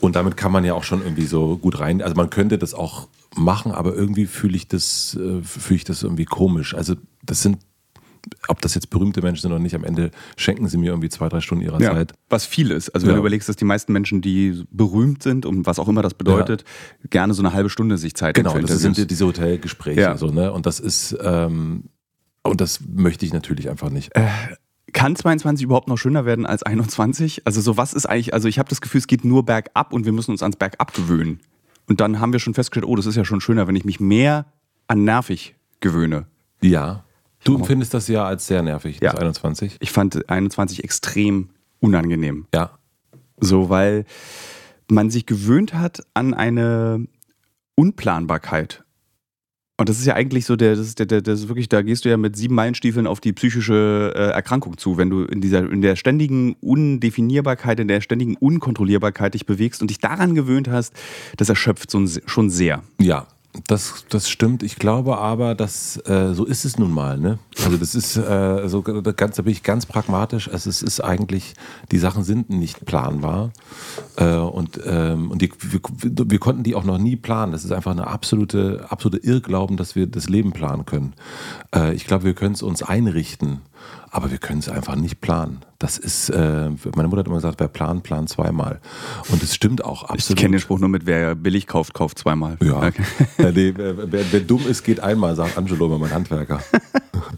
Und damit kann man ja auch schon irgendwie so gut rein. Also man könnte das auch machen, aber irgendwie fühle ich das, äh, fühle ich das irgendwie komisch. Also das sind ob das jetzt berühmte Menschen sind oder nicht, am Ende schenken sie mir irgendwie zwei, drei Stunden ihrer ja, Zeit. Was viel ist. Also wenn ja. du überlegst, dass die meisten Menschen, die berühmt sind und was auch immer das bedeutet, ja. gerne so eine halbe Stunde sich Zeit Genau, das sind diese Hotelgespräche. So, ne? Und das ist, ähm, und das möchte ich natürlich einfach nicht. Äh, kann 22 überhaupt noch schöner werden als 21? Also so was ist eigentlich, also ich habe das Gefühl, es geht nur bergab und wir müssen uns ans Bergab gewöhnen. Und dann haben wir schon festgestellt, oh, das ist ja schon schöner, wenn ich mich mehr an nervig gewöhne. Ja. Du empfindest das ja als sehr nervig, ja. das 21? Ich fand 21 extrem unangenehm. Ja. So, weil man sich gewöhnt hat an eine Unplanbarkeit. Und das ist ja eigentlich so, der, das ist der, der, das ist wirklich, da gehst du ja mit sieben Meilenstiefeln auf die psychische äh, Erkrankung zu, wenn du in dieser, in der ständigen Undefinierbarkeit, in der ständigen Unkontrollierbarkeit dich bewegst und dich daran gewöhnt hast, das erschöpft so, schon sehr. Ja, das, das stimmt. Ich glaube aber, dass äh, so ist es nun mal. Ne? Also das ist äh, so ganz, da bin ich ganz pragmatisch. Also es ist eigentlich, die Sachen sind nicht planbar äh, und, ähm, und die, wir, wir, konnten die auch noch nie planen. Das ist einfach eine absolute, absolute Irrglauben, dass wir das Leben planen können. Äh, ich glaube, wir können es uns einrichten aber wir können es einfach nicht planen. Das ist, äh, meine Mutter hat immer gesagt, wer plant, plant zweimal. Und es stimmt auch absolut. Ich kenne den Spruch nur mit, wer billig kauft, kauft zweimal. Ja. Okay. nee, wer, wer, wer, dumm ist, geht einmal, sagt Angelo, mein Handwerker.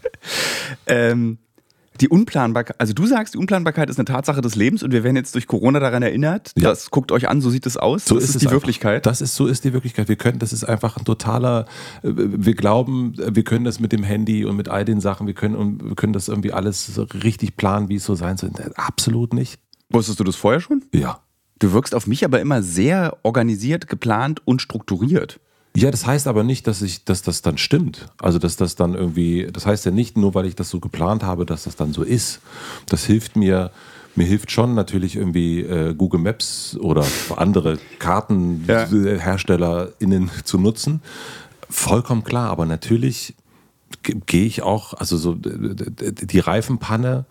ähm, die Unplanbarkeit, also du sagst, die Unplanbarkeit ist eine Tatsache des Lebens und wir werden jetzt durch Corona daran erinnert. Ja. Das guckt euch an, so sieht es aus. So, so ist, ist die einfach. Wirklichkeit. Das ist so ist die Wirklichkeit. Wir können, das ist einfach ein totaler. Äh, wir glauben, wir können das mit dem Handy und mit all den Sachen. Wir können wir können das irgendwie alles so richtig planen, wie es so sein soll. Absolut nicht. Wusstest du das vorher schon? Ja. Du wirkst auf mich aber immer sehr organisiert, geplant und strukturiert. Ja, das heißt aber nicht, dass ich, dass das dann stimmt. Also dass das dann irgendwie, das heißt ja nicht nur, weil ich das so geplant habe, dass das dann so ist. Das hilft mir, mir hilft schon natürlich irgendwie äh, Google Maps oder andere KartenherstellerInnen ja. zu nutzen. Vollkommen klar, aber natürlich gehe ich auch, also so die Reifenpanne,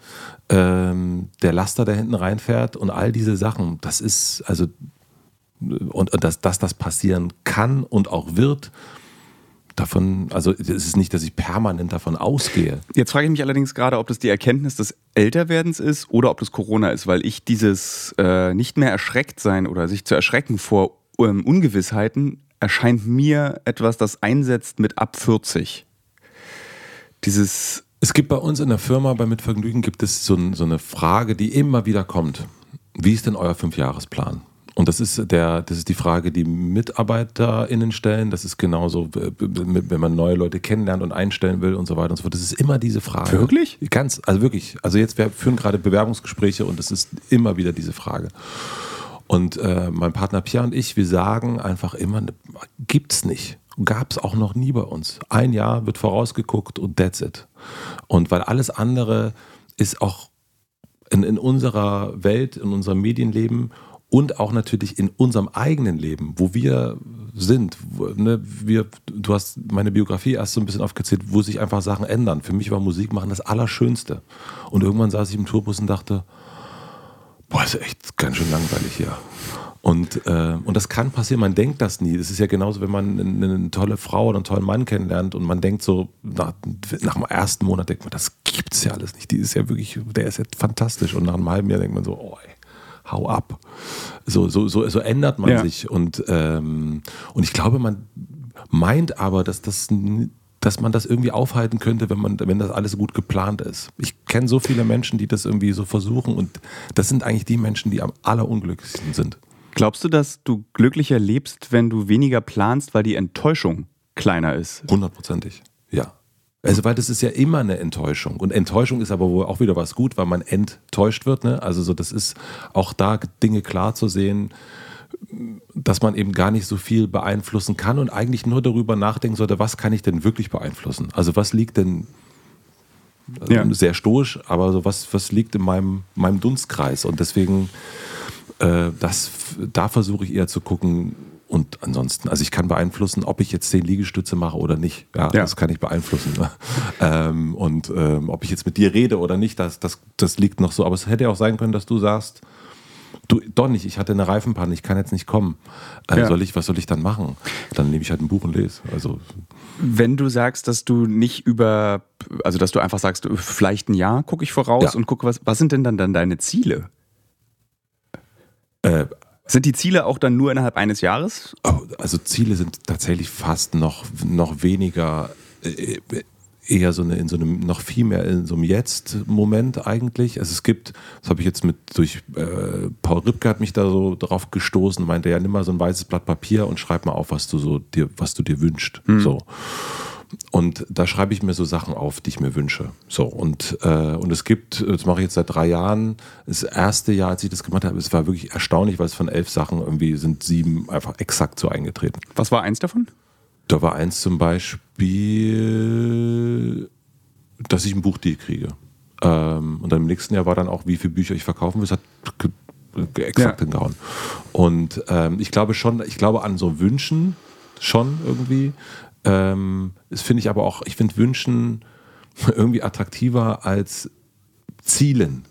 ähm, der Laster, der hinten reinfährt und all diese Sachen, das ist, also und, dass, dass das passieren kann und auch wird, davon, also es ist nicht, dass ich permanent davon ausgehe. Jetzt frage ich mich allerdings gerade, ob das die Erkenntnis des Älterwerdens ist oder ob das Corona ist, weil ich dieses äh, nicht mehr erschreckt sein oder sich zu erschrecken vor ähm, Ungewissheiten erscheint mir etwas, das einsetzt mit ab 40. Dieses es gibt bei uns in der Firma bei Mitvergnügen gibt es so, so eine Frage, die immer wieder kommt. Wie ist denn euer Fünfjahresplan? Und das ist der, das ist die Frage, die MitarbeiterInnen stellen. Das ist genauso, wenn man neue Leute kennenlernt und einstellen will und so weiter und so fort. Das ist immer diese Frage. Wirklich? Ganz, also wirklich. Also jetzt, wir führen gerade Bewerbungsgespräche und es ist immer wieder diese Frage. Und äh, mein Partner Pierre und ich, wir sagen einfach immer, gibt's nicht. Gab es auch noch nie bei uns. Ein Jahr wird vorausgeguckt und that's it. Und weil alles andere ist auch in, in unserer Welt, in unserem Medienleben und auch natürlich in unserem eigenen Leben, wo wir sind. Wo, ne, wir, du hast meine Biografie erst so ein bisschen aufgezählt, wo sich einfach Sachen ändern. Für mich war Musik machen das Allerschönste. Und irgendwann saß ich im Tourbus und dachte, boah, ist echt ganz schön langweilig hier. Und, äh, und das kann passieren, man denkt das nie. Das ist ja genauso, wenn man eine, eine tolle Frau oder einen tollen Mann kennenlernt und man denkt so, nach, nach dem ersten Monat denkt man, das gibt's ja alles nicht. Die ist ja wirklich, der ist ja fantastisch. Und nach einem halben Jahr denkt man so, oh, ey, hau ab. So, so, so, so ändert man ja. sich. Und, ähm, und ich glaube, man meint aber, dass das dass man das irgendwie aufhalten könnte, wenn man, wenn das alles gut geplant ist. Ich kenne so viele Menschen, die das irgendwie so versuchen und das sind eigentlich die Menschen, die am allerunglücklichsten sind. Glaubst du, dass du glücklicher lebst, wenn du weniger planst, weil die Enttäuschung kleiner ist? Hundertprozentig, ja. Also, weil das ist ja immer eine Enttäuschung. Und Enttäuschung ist aber wohl auch wieder was gut, weil man enttäuscht wird. Ne? Also, so, das ist auch da Dinge klar zu sehen, dass man eben gar nicht so viel beeinflussen kann und eigentlich nur darüber nachdenken sollte, was kann ich denn wirklich beeinflussen? Also, was liegt denn also ja. sehr stoisch, aber so was, was liegt in meinem, meinem Dunstkreis? Und deswegen, äh, das, da versuche ich eher zu gucken, und ansonsten, also ich kann beeinflussen, ob ich jetzt zehn Liegestütze mache oder nicht. Ja, ja. das kann ich beeinflussen. ähm, und ähm, ob ich jetzt mit dir rede oder nicht, das, das, das liegt noch so. Aber es hätte ja auch sein können, dass du sagst, du, doch nicht, ich hatte eine Reifenpanne, ich kann jetzt nicht kommen. Äh, ja. soll ich, was soll ich dann machen? Dann nehme ich halt ein Buch und lese. Also, Wenn du sagst, dass du nicht über, also dass du einfach sagst, vielleicht ein Jahr gucke ich voraus ja. und gucke, was, was sind denn dann, dann deine Ziele? Äh, sind die Ziele auch dann nur innerhalb eines Jahres? Oh, also Ziele sind tatsächlich fast noch, noch weniger, äh, eher so eine, in so einem, noch viel mehr in so einem Jetzt-Moment eigentlich. Also es gibt, das habe ich jetzt mit durch, äh, Paul Ripke hat mich da so drauf gestoßen, meinte ja, nimm mal so ein weißes Blatt Papier und schreib mal auf, was du so dir, was du dir wünschst. Hm. So. Und da schreibe ich mir so Sachen auf, die ich mir wünsche. So, und, äh, und es gibt, das mache ich jetzt seit drei Jahren, das erste Jahr, als ich das gemacht habe, es war wirklich erstaunlich, weil es von elf Sachen irgendwie sind sieben einfach exakt so eingetreten. Was war eins davon? Da war eins zum Beispiel, dass ich ein Buchdeal kriege. Ähm, und dann im nächsten Jahr war dann auch, wie viele Bücher ich verkaufen will. Es hat exakt ja. hingehauen. Und ähm, ich glaube schon, ich glaube an so Wünschen schon irgendwie. Ähm, das finde ich aber auch, ich finde Wünschen irgendwie attraktiver als Zielen.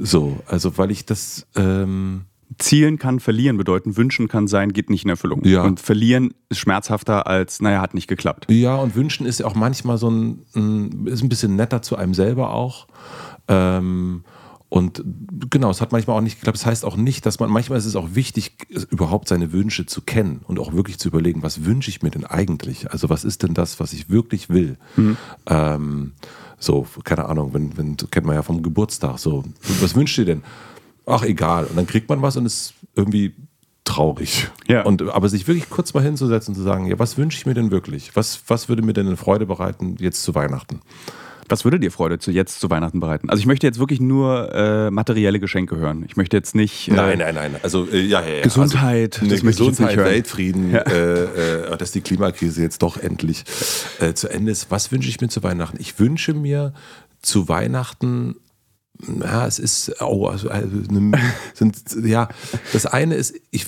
So, also weil ich das. Ähm, Zielen kann verlieren bedeuten, wünschen kann sein, geht nicht in Erfüllung. Ja. Und verlieren ist schmerzhafter als, naja, hat nicht geklappt. Ja, und wünschen ist ja auch manchmal so ein, ist ein bisschen netter zu einem selber auch. Ähm, und genau, es hat manchmal auch nicht geklappt. Das heißt auch nicht, dass man, manchmal ist es auch wichtig, überhaupt seine Wünsche zu kennen und auch wirklich zu überlegen, was wünsche ich mir denn eigentlich? Also was ist denn das, was ich wirklich will? Mhm. Ähm, so, keine Ahnung, wenn, wenn, kennt man ja vom Geburtstag, so, was wünscht ihr denn? Ach, egal. Und dann kriegt man was und ist irgendwie traurig. Ja. Und, aber sich wirklich kurz mal hinzusetzen und zu sagen, ja, was wünsche ich mir denn wirklich? Was, was würde mir denn eine Freude bereiten jetzt zu Weihnachten? Was würde dir Freude zu jetzt zu Weihnachten bereiten? Also ich möchte jetzt wirklich nur äh, materielle Geschenke hören. Ich möchte jetzt nicht. Äh, nein, nein, nein. Also äh, ja, ja, ja. Gesundheit, also, das Gesundheit, Weltfrieden, ja. Äh, äh, dass die Klimakrise jetzt doch endlich äh, zu Ende ist. Was wünsche ich mir zu Weihnachten? Ich wünsche mir zu Weihnachten ja, es ist, oh, also, also sind, ja, das eine ist, ich,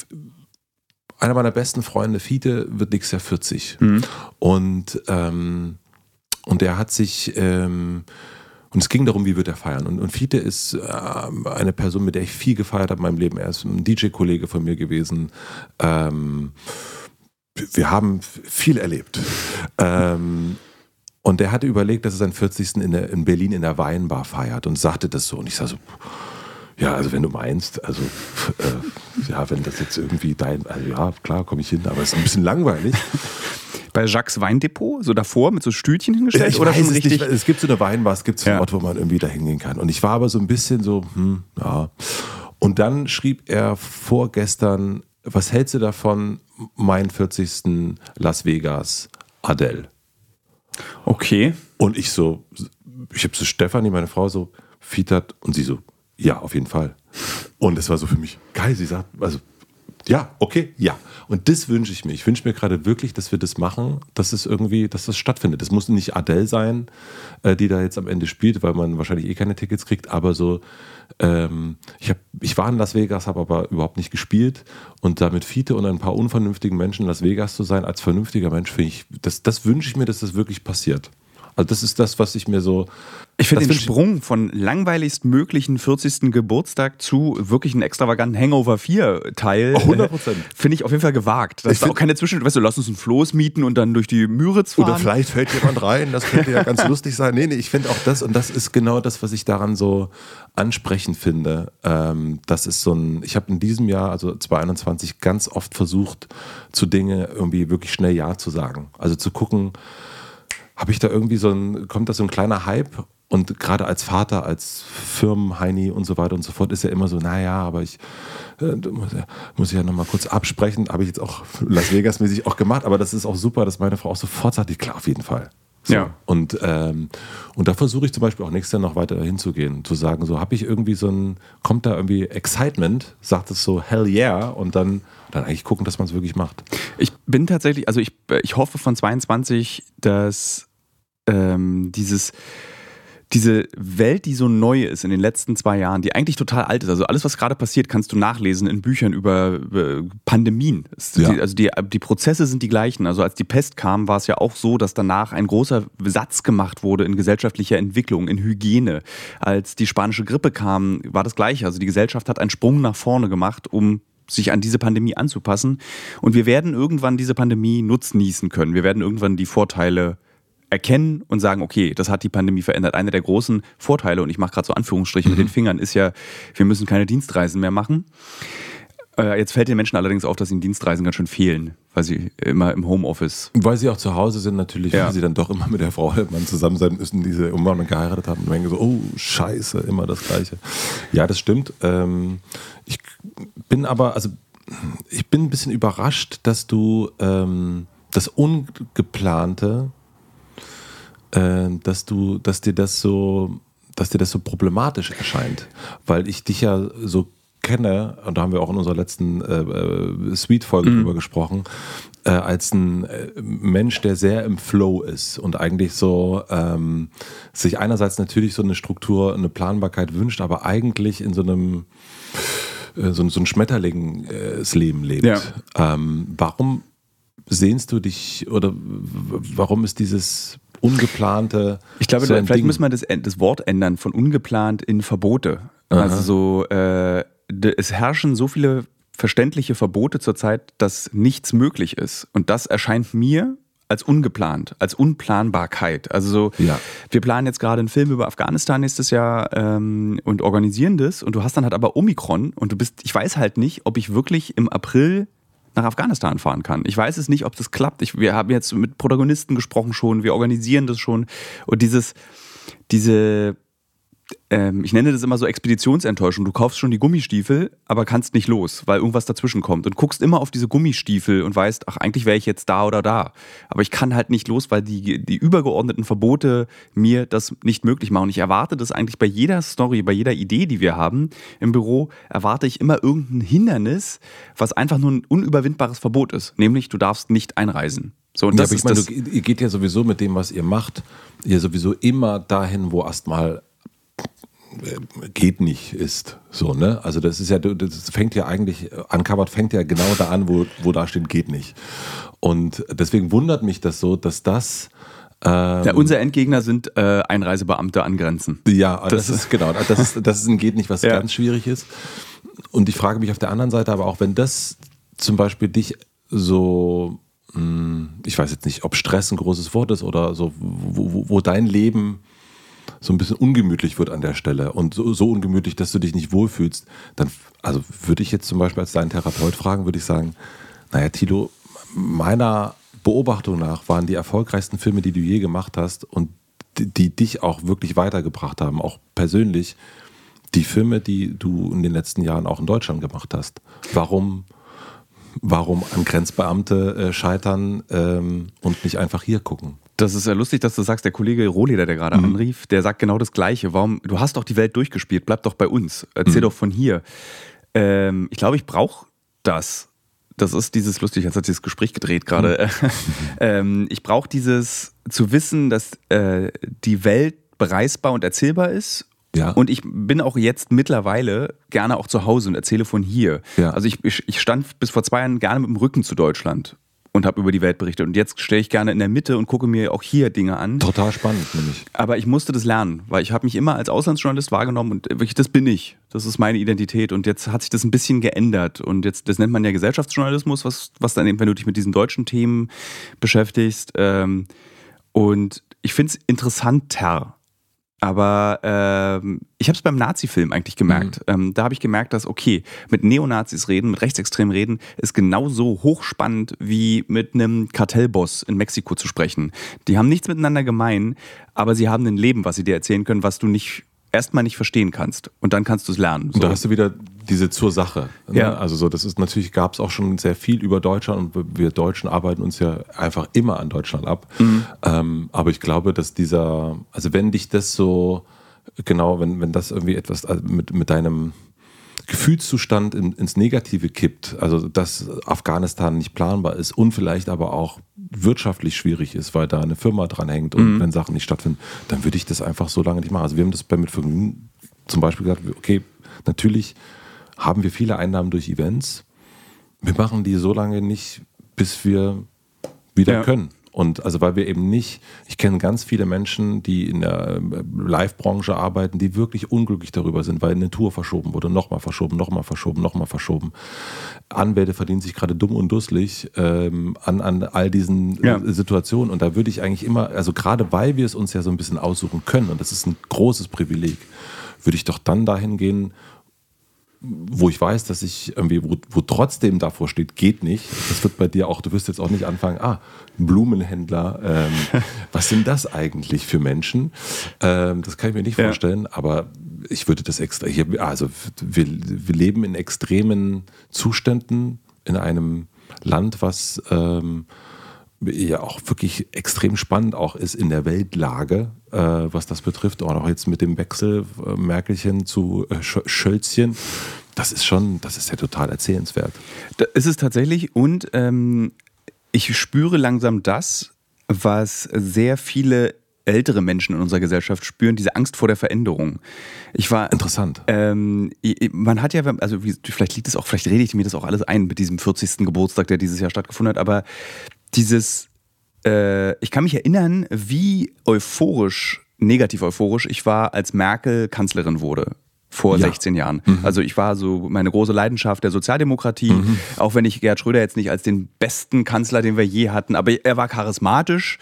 einer meiner besten Freunde, Fiete, wird nächstes Jahr 40. Mhm. Und ähm, und er hat sich, ähm, und es ging darum, wie wird er feiern. Und, und Fiete ist äh, eine Person, mit der ich viel gefeiert habe in meinem Leben. Er ist ein DJ-Kollege von mir gewesen. Ähm, wir haben viel erlebt. Ähm, und er hatte überlegt, dass er seinen 40. In, der, in Berlin in der Weinbar feiert und sagte das so. Und ich sah so, ja, also wenn du meinst, also äh, ja, wenn das jetzt irgendwie dein, also ja, klar, komme ich hin, aber es ist ein bisschen langweilig bei Jacques Weindepot, so davor mit so Stühlchen hingestellt? Ja, oder schon richtig? Nicht, es gibt so eine Weinbar, es gibt so einen ja. Ort, wo man irgendwie da hingehen kann. Und ich war aber so ein bisschen so, hm, ja. Und dann schrieb er vorgestern, was hältst du davon, mein 40. Las Vegas, Adele? Okay. Und ich so, ich habe so Stefanie, meine Frau, so fietert und sie so, ja, auf jeden Fall. Und es war so für mich geil. Sie sagt, also ja, okay, ja. Und das wünsche ich mir. Ich wünsche mir gerade wirklich, dass wir das machen, dass es irgendwie, dass das stattfindet. Es muss nicht Adele sein, äh, die da jetzt am Ende spielt, weil man wahrscheinlich eh keine Tickets kriegt, aber so, ähm, ich, hab, ich war in Las Vegas, habe aber überhaupt nicht gespielt und da mit Fiete und ein paar unvernünftigen Menschen in Las Vegas zu sein, als vernünftiger Mensch, finde ich, das, das wünsche ich mir, dass das wirklich passiert. Also das ist das, was ich mir so. Ich finde den Sprung von langweiligst möglichen 40. Geburtstag zu wirklich einem extravaganten Hangover 4 Teil. 100 Prozent. Finde ich auf jeden Fall gewagt. Das ich ist auch keine Zwischen, weißt du, lass uns ein Floß mieten und dann durch die Müritz fahren. Oder vielleicht fällt jemand rein, das könnte ja ganz lustig sein. Nee, nee, ich finde auch das und das ist genau das, was ich daran so ansprechend finde. Ähm, das ist so ein, ich habe in diesem Jahr, also 2021, ganz oft versucht, zu Dinge irgendwie wirklich schnell Ja zu sagen. Also zu gucken, habe ich da irgendwie so ein, kommt da so ein kleiner Hype und gerade als Vater, als Firmenheini und so weiter und so fort ist ja immer so, naja, aber ich äh, muss, muss ich ja nochmal kurz absprechen. Habe ich jetzt auch Las Vegas-mäßig auch gemacht, aber das ist auch super, dass meine Frau auch sofort sagt, klar, auf jeden Fall. So. Ja. Und, ähm, und da versuche ich zum Beispiel auch nächstes Jahr noch weiter hinzugehen, zu sagen, so habe ich irgendwie so ein, kommt da irgendwie Excitement, sagt es so hell yeah und dann, dann eigentlich gucken, dass man es wirklich macht. Ich bin tatsächlich, also ich, ich hoffe von 22, dass ähm, dieses diese Welt, die so neu ist in den letzten zwei Jahren, die eigentlich total alt ist, also alles, was gerade passiert, kannst du nachlesen in Büchern über, über Pandemien. Ja. Also die, die Prozesse sind die gleichen. Also als die Pest kam, war es ja auch so, dass danach ein großer Satz gemacht wurde in gesellschaftlicher Entwicklung, in Hygiene. Als die spanische Grippe kam, war das gleiche. Also die Gesellschaft hat einen Sprung nach vorne gemacht, um sich an diese Pandemie anzupassen. Und wir werden irgendwann diese Pandemie nutznießen können. Wir werden irgendwann die Vorteile erkennen und sagen, okay, das hat die Pandemie verändert. Einer der großen Vorteile, und ich mache gerade so Anführungsstriche mit den Fingern, ist ja, wir müssen keine Dienstreisen mehr machen. Äh, jetzt fällt den Menschen allerdings auf, dass ihnen Dienstreisen ganz schön fehlen, weil sie immer im Homeoffice. Weil sie auch zu Hause sind, natürlich, Ja. weil sie dann doch immer mit der Frau Mann zusammen sein müssen, die sie irgendwann geheiratet haben. Und denken so, oh, scheiße, immer das Gleiche. Ja, das stimmt. Ähm, ich bin aber, also ich bin ein bisschen überrascht, dass du ähm, das Ungeplante, ähm, dass du, dass dir das so, dass dir das so problematisch erscheint. Weil ich dich ja so kenne, und da haben wir auch in unserer letzten äh, äh, Sweet-Folge drüber gesprochen, äh, als ein äh, Mensch, der sehr im Flow ist und eigentlich so ähm, sich einerseits natürlich so eine Struktur, eine Planbarkeit wünscht, aber eigentlich in so einem äh, so, ein- so ein Schmetterling äh, lebt. Ja. Ähm, warum sehnst du dich oder warum ist dieses ungeplante Ich glaube, so vielleicht Ding? müssen wir das, das Wort ändern von ungeplant in Verbote. Also so, äh, es herrschen so viele verständliche Verbote zurzeit, dass nichts möglich ist. Und das erscheint mir als ungeplant, als Unplanbarkeit. Also so, Ja. wir planen jetzt gerade einen Film über Afghanistan nächstes Jahr ähm, und organisieren das und du hast dann halt aber Omikron und du bist, ich weiß halt nicht, ob ich wirklich im April nach Afghanistan fahren kann. Ich weiß es nicht, ob das klappt. Ich, wir haben jetzt mit Protagonisten gesprochen schon, wir organisieren das schon. Und dieses, diese, ähm, ich nenne das immer so Expeditionsenttäuschung. Du kaufst schon die Gummistiefel, aber kannst nicht los, weil irgendwas dazwischen kommt. Und guckst immer auf diese Gummistiefel und weißt, ach, eigentlich wäre ich jetzt da oder da. Aber ich kann halt nicht los, weil die, die übergeordneten Verbote mir das nicht möglich machen. Und ich erwarte das eigentlich bei jeder Story, bei jeder Idee, die wir haben im Büro, erwarte ich immer irgendein Hindernis, was einfach nur ein unüberwindbares Verbot ist. Nämlich, du darfst nicht einreisen. So, und Ja, das aber ich meine, du, ihr geht ja sowieso mit dem, was ihr macht, ihr sowieso immer dahin, wo erstmal geht nicht ist. So, ne? Also das ist ja, das fängt ja eigentlich, Uncovered fängt ja genau da an, wo, wo da steht, geht nicht. Und deswegen wundert mich das so, dass das ähm, ja, unser Endgegner sind äh, Einreisebeamte an Grenzen. Ja, das, ist genau, das ist, das ist ein geht nicht, was Ja. ganz schwierig ist. Und ich frage mich auf der anderen Seite aber auch, wenn das zum Beispiel dich so, mh, ich weiß jetzt nicht, ob Stress ein großes Wort ist oder so, wo, wo, wo dein Leben so ein bisschen ungemütlich wird an der Stelle und so, so ungemütlich, dass du dich nicht wohlfühlst, dann, also würde ich jetzt zum Beispiel als deinen Therapeut fragen, würde ich sagen, naja, Tilo, meiner Beobachtung nach waren die erfolgreichsten Filme, die du je gemacht hast und die, die dich auch wirklich weitergebracht haben, auch persönlich, die Filme, die du in den letzten Jahren auch in Deutschland gemacht hast. Warum, warum an Grenzbeamte äh, scheitern ähm, und nicht einfach hier gucken? Das ist ja lustig, dass du sagst, der Kollege Rohleder, der gerade anrief, der sagt genau das Gleiche. Warum? Du hast doch die Welt durchgespielt, bleib doch bei uns. Erzähl doch von hier. Ähm, ich glaube, ich brauche das. Das ist dieses lustig, jetzt hat sich das Gespräch gedreht gerade. ähm, ich brauche dieses zu wissen, dass äh, die Welt bereisbar und erzählbar ist. Ja. Und ich bin auch jetzt mittlerweile gerne auch zu Hause und erzähle von hier. Ja. Also ich, ich, ich stand bis vor zwei Jahren gerne mit dem Rücken zu Deutschland und habe über die Welt berichtet. Und jetzt stehe ich gerne in der Mitte und gucke mir auch hier Dinge an. Total spannend, nämlich. Aber ich musste das lernen, weil ich habe mich immer als Auslandsjournalist wahrgenommen und wirklich, das bin ich. Das ist meine Identität. Und jetzt hat sich das ein bisschen geändert. Und jetzt, das nennt man ja Gesellschaftsjournalismus, was, was dann eben, wenn du dich mit diesen deutschen Themen beschäftigst. Ähm, und ich finde es interessanter. Aber ähm, ich habe es beim Nazi-Film eigentlich gemerkt. Ähm, da habe ich gemerkt, dass, okay, mit Neonazis reden, mit Rechtsextremen reden, ist genauso hochspannend wie mit einem Kartellboss in Mexiko zu sprechen. Die haben nichts miteinander gemein, aber sie haben ein Leben, was sie dir erzählen können, was du nicht erstmal nicht verstehen kannst. Und dann kannst du es lernen. Und da hast du wieder diese zur Sache. Ne? Ja. Also so, das ist natürlich gab es auch schon sehr viel über Deutschland und wir Deutschen arbeiten uns ja einfach immer an Deutschland ab. Mhm. Ähm, aber ich glaube, dass dieser, also wenn dich das so genau, wenn, wenn das irgendwie etwas äh, mit, mit deinem Gefühlszustand in, ins Negative kippt, also dass Afghanistan nicht planbar ist und vielleicht aber auch wirtschaftlich schwierig ist, weil da eine Firma dran hängt und Mhm. wenn Sachen nicht stattfinden, dann würde ich das einfach so lange nicht machen. Also wir haben das bei Mitvergnügen zum Beispiel gesagt, okay, natürlich haben wir viele Einnahmen durch Events. Wir machen die so lange nicht, bis wir wieder Ja. können. Und also weil wir eben nicht, ich kenne ganz viele Menschen, die in der äh, Live-Branche arbeiten, die wirklich unglücklich darüber sind, weil eine Tour verschoben wurde, nochmal verschoben, nochmal verschoben, nochmal verschoben. Anwälte verdienen sich gerade dumm und dusselig ähm, an, an all diesen Ja. äh, Situationen. Und da würde ich eigentlich immer, also gerade weil wir es uns ja so ein bisschen aussuchen können, und das ist ein großes Privileg, würde ich doch dann dahin gehen, wo ich weiß, dass ich irgendwie, wo, wo trotzdem davor steht, geht nicht. Das wird bei dir auch, du wirst jetzt auch nicht anfangen, ah, Blumenhändler, ähm, was sind das eigentlich für Menschen? Ähm, das kann ich mir nicht Ja. vorstellen, aber ich würde das extra, hier, also wir, wir leben in extremen Zuständen in einem Land, was ähm, ja auch wirklich extrem spannend auch ist in der Weltlage, äh, was das betrifft. Auch jetzt mit dem Wechsel äh, Merkelchen zu äh, Sch Schölzchen. Das ist schon, das ist ja total erzählenswert. Da ist es tatsächlich und ähm, ich spüre langsam das, was sehr viele ältere Menschen in unserer Gesellschaft spüren, diese Angst vor der Veränderung. Ich war Interessant. ähm, man hat ja, also vielleicht liegt es auch, vielleicht rede ich mir das auch alles ein mit diesem 40. Geburtstag, der dieses Jahr stattgefunden hat, aber dieses, äh, ich kann mich erinnern, wie euphorisch, negativ euphorisch ich war, als Merkel Kanzlerin wurde. Vor Ja. 16 Jahren. Also ich war so meine große Leidenschaft der Sozialdemokratie, auch wenn ich Gerhard Schröder jetzt nicht als den besten Kanzler, den wir je hatten, aber er war charismatisch.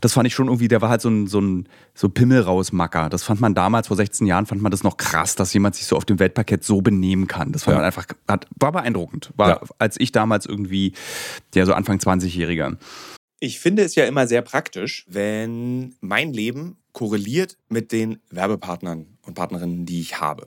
Das fand ich schon irgendwie, der war halt so ein, so ein so Pimmel rausmacker. Das fand man damals, vor 16 Jahren, fand man das noch krass, dass jemand sich so auf dem Weltparkett so benehmen kann. Das fand Ja. man einfach, hat, war beeindruckend. War, Ja. als ich damals irgendwie, ja, so Anfang 20-Jähriger. Ich finde es ja immer sehr praktisch, wenn mein Leben korreliert mit den Werbepartnern und Partnerinnen, die ich habe.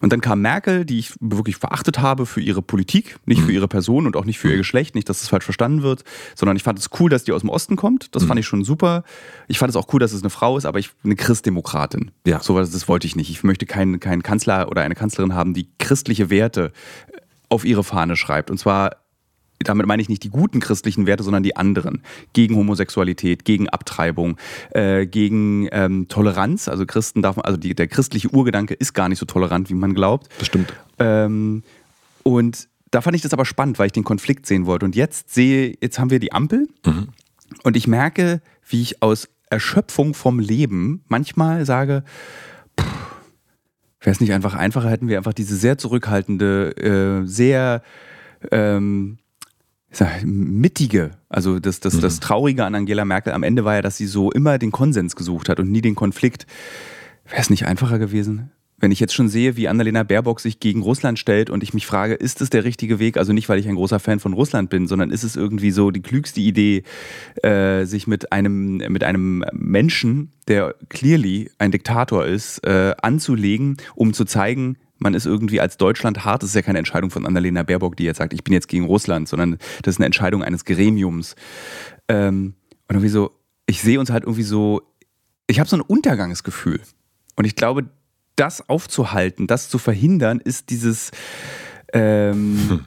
Und dann kam Merkel, die ich wirklich verachtet habe für ihre Politik, nicht für ihre Person und auch nicht für ihr Geschlecht, nicht, dass es falsch verstanden wird, sondern ich fand es cool, dass die aus dem Osten kommt. Das fand ich schon super. Ich fand es auch cool, dass es eine Frau ist, aber ich eine Christdemokratin. Ja. So was, das wollte ich nicht. Ich möchte keinen, keinen Kanzler oder eine Kanzlerin haben, die christliche Werte auf ihre Fahne schreibt. Und zwar damit meine ich nicht die guten christlichen Werte, sondern die anderen. Gegen Homosexualität, gegen Abtreibung, äh, gegen ähm, Toleranz. Also Christen darf man, also die, der christliche Urgedanke ist gar nicht so tolerant, wie man glaubt. Das stimmt. Ähm, und da fand ich das aber spannend, weil ich den Konflikt sehen wollte. Und jetzt sehe, jetzt haben wir die Ampel und ich merke, wie ich aus Erschöpfung vom Leben manchmal sage, wäre es nicht einfach einfacher, hätten wir einfach diese sehr zurückhaltende, äh, sehr ähm, mittige, also das, das, das Traurige an Angela Merkel am Ende war ja, dass sie so immer den Konsens gesucht hat und nie den Konflikt. Wäre es nicht einfacher gewesen? Wenn ich jetzt schon sehe, wie Annalena Baerbock sich gegen Russland stellt und ich mich frage, ist es der richtige Weg? Also nicht, weil ich ein großer Fan von Russland bin, sondern ist es irgendwie so die klügste Idee, äh, sich mit einem, mit einem Menschen, der clearly ein Diktator ist, äh, anzulegen, um zu zeigen, man ist irgendwie als Deutschland hart. Das ist ja keine Entscheidung von Annalena Baerbock, die jetzt sagt, ich bin jetzt gegen Russland, sondern das ist eine Entscheidung eines Gremiums. Ähm, und irgendwie so, ich sehe uns halt irgendwie so, ich habe so ein Untergangsgefühl. Und ich glaube, das aufzuhalten, das zu verhindern, ist dieses ähm,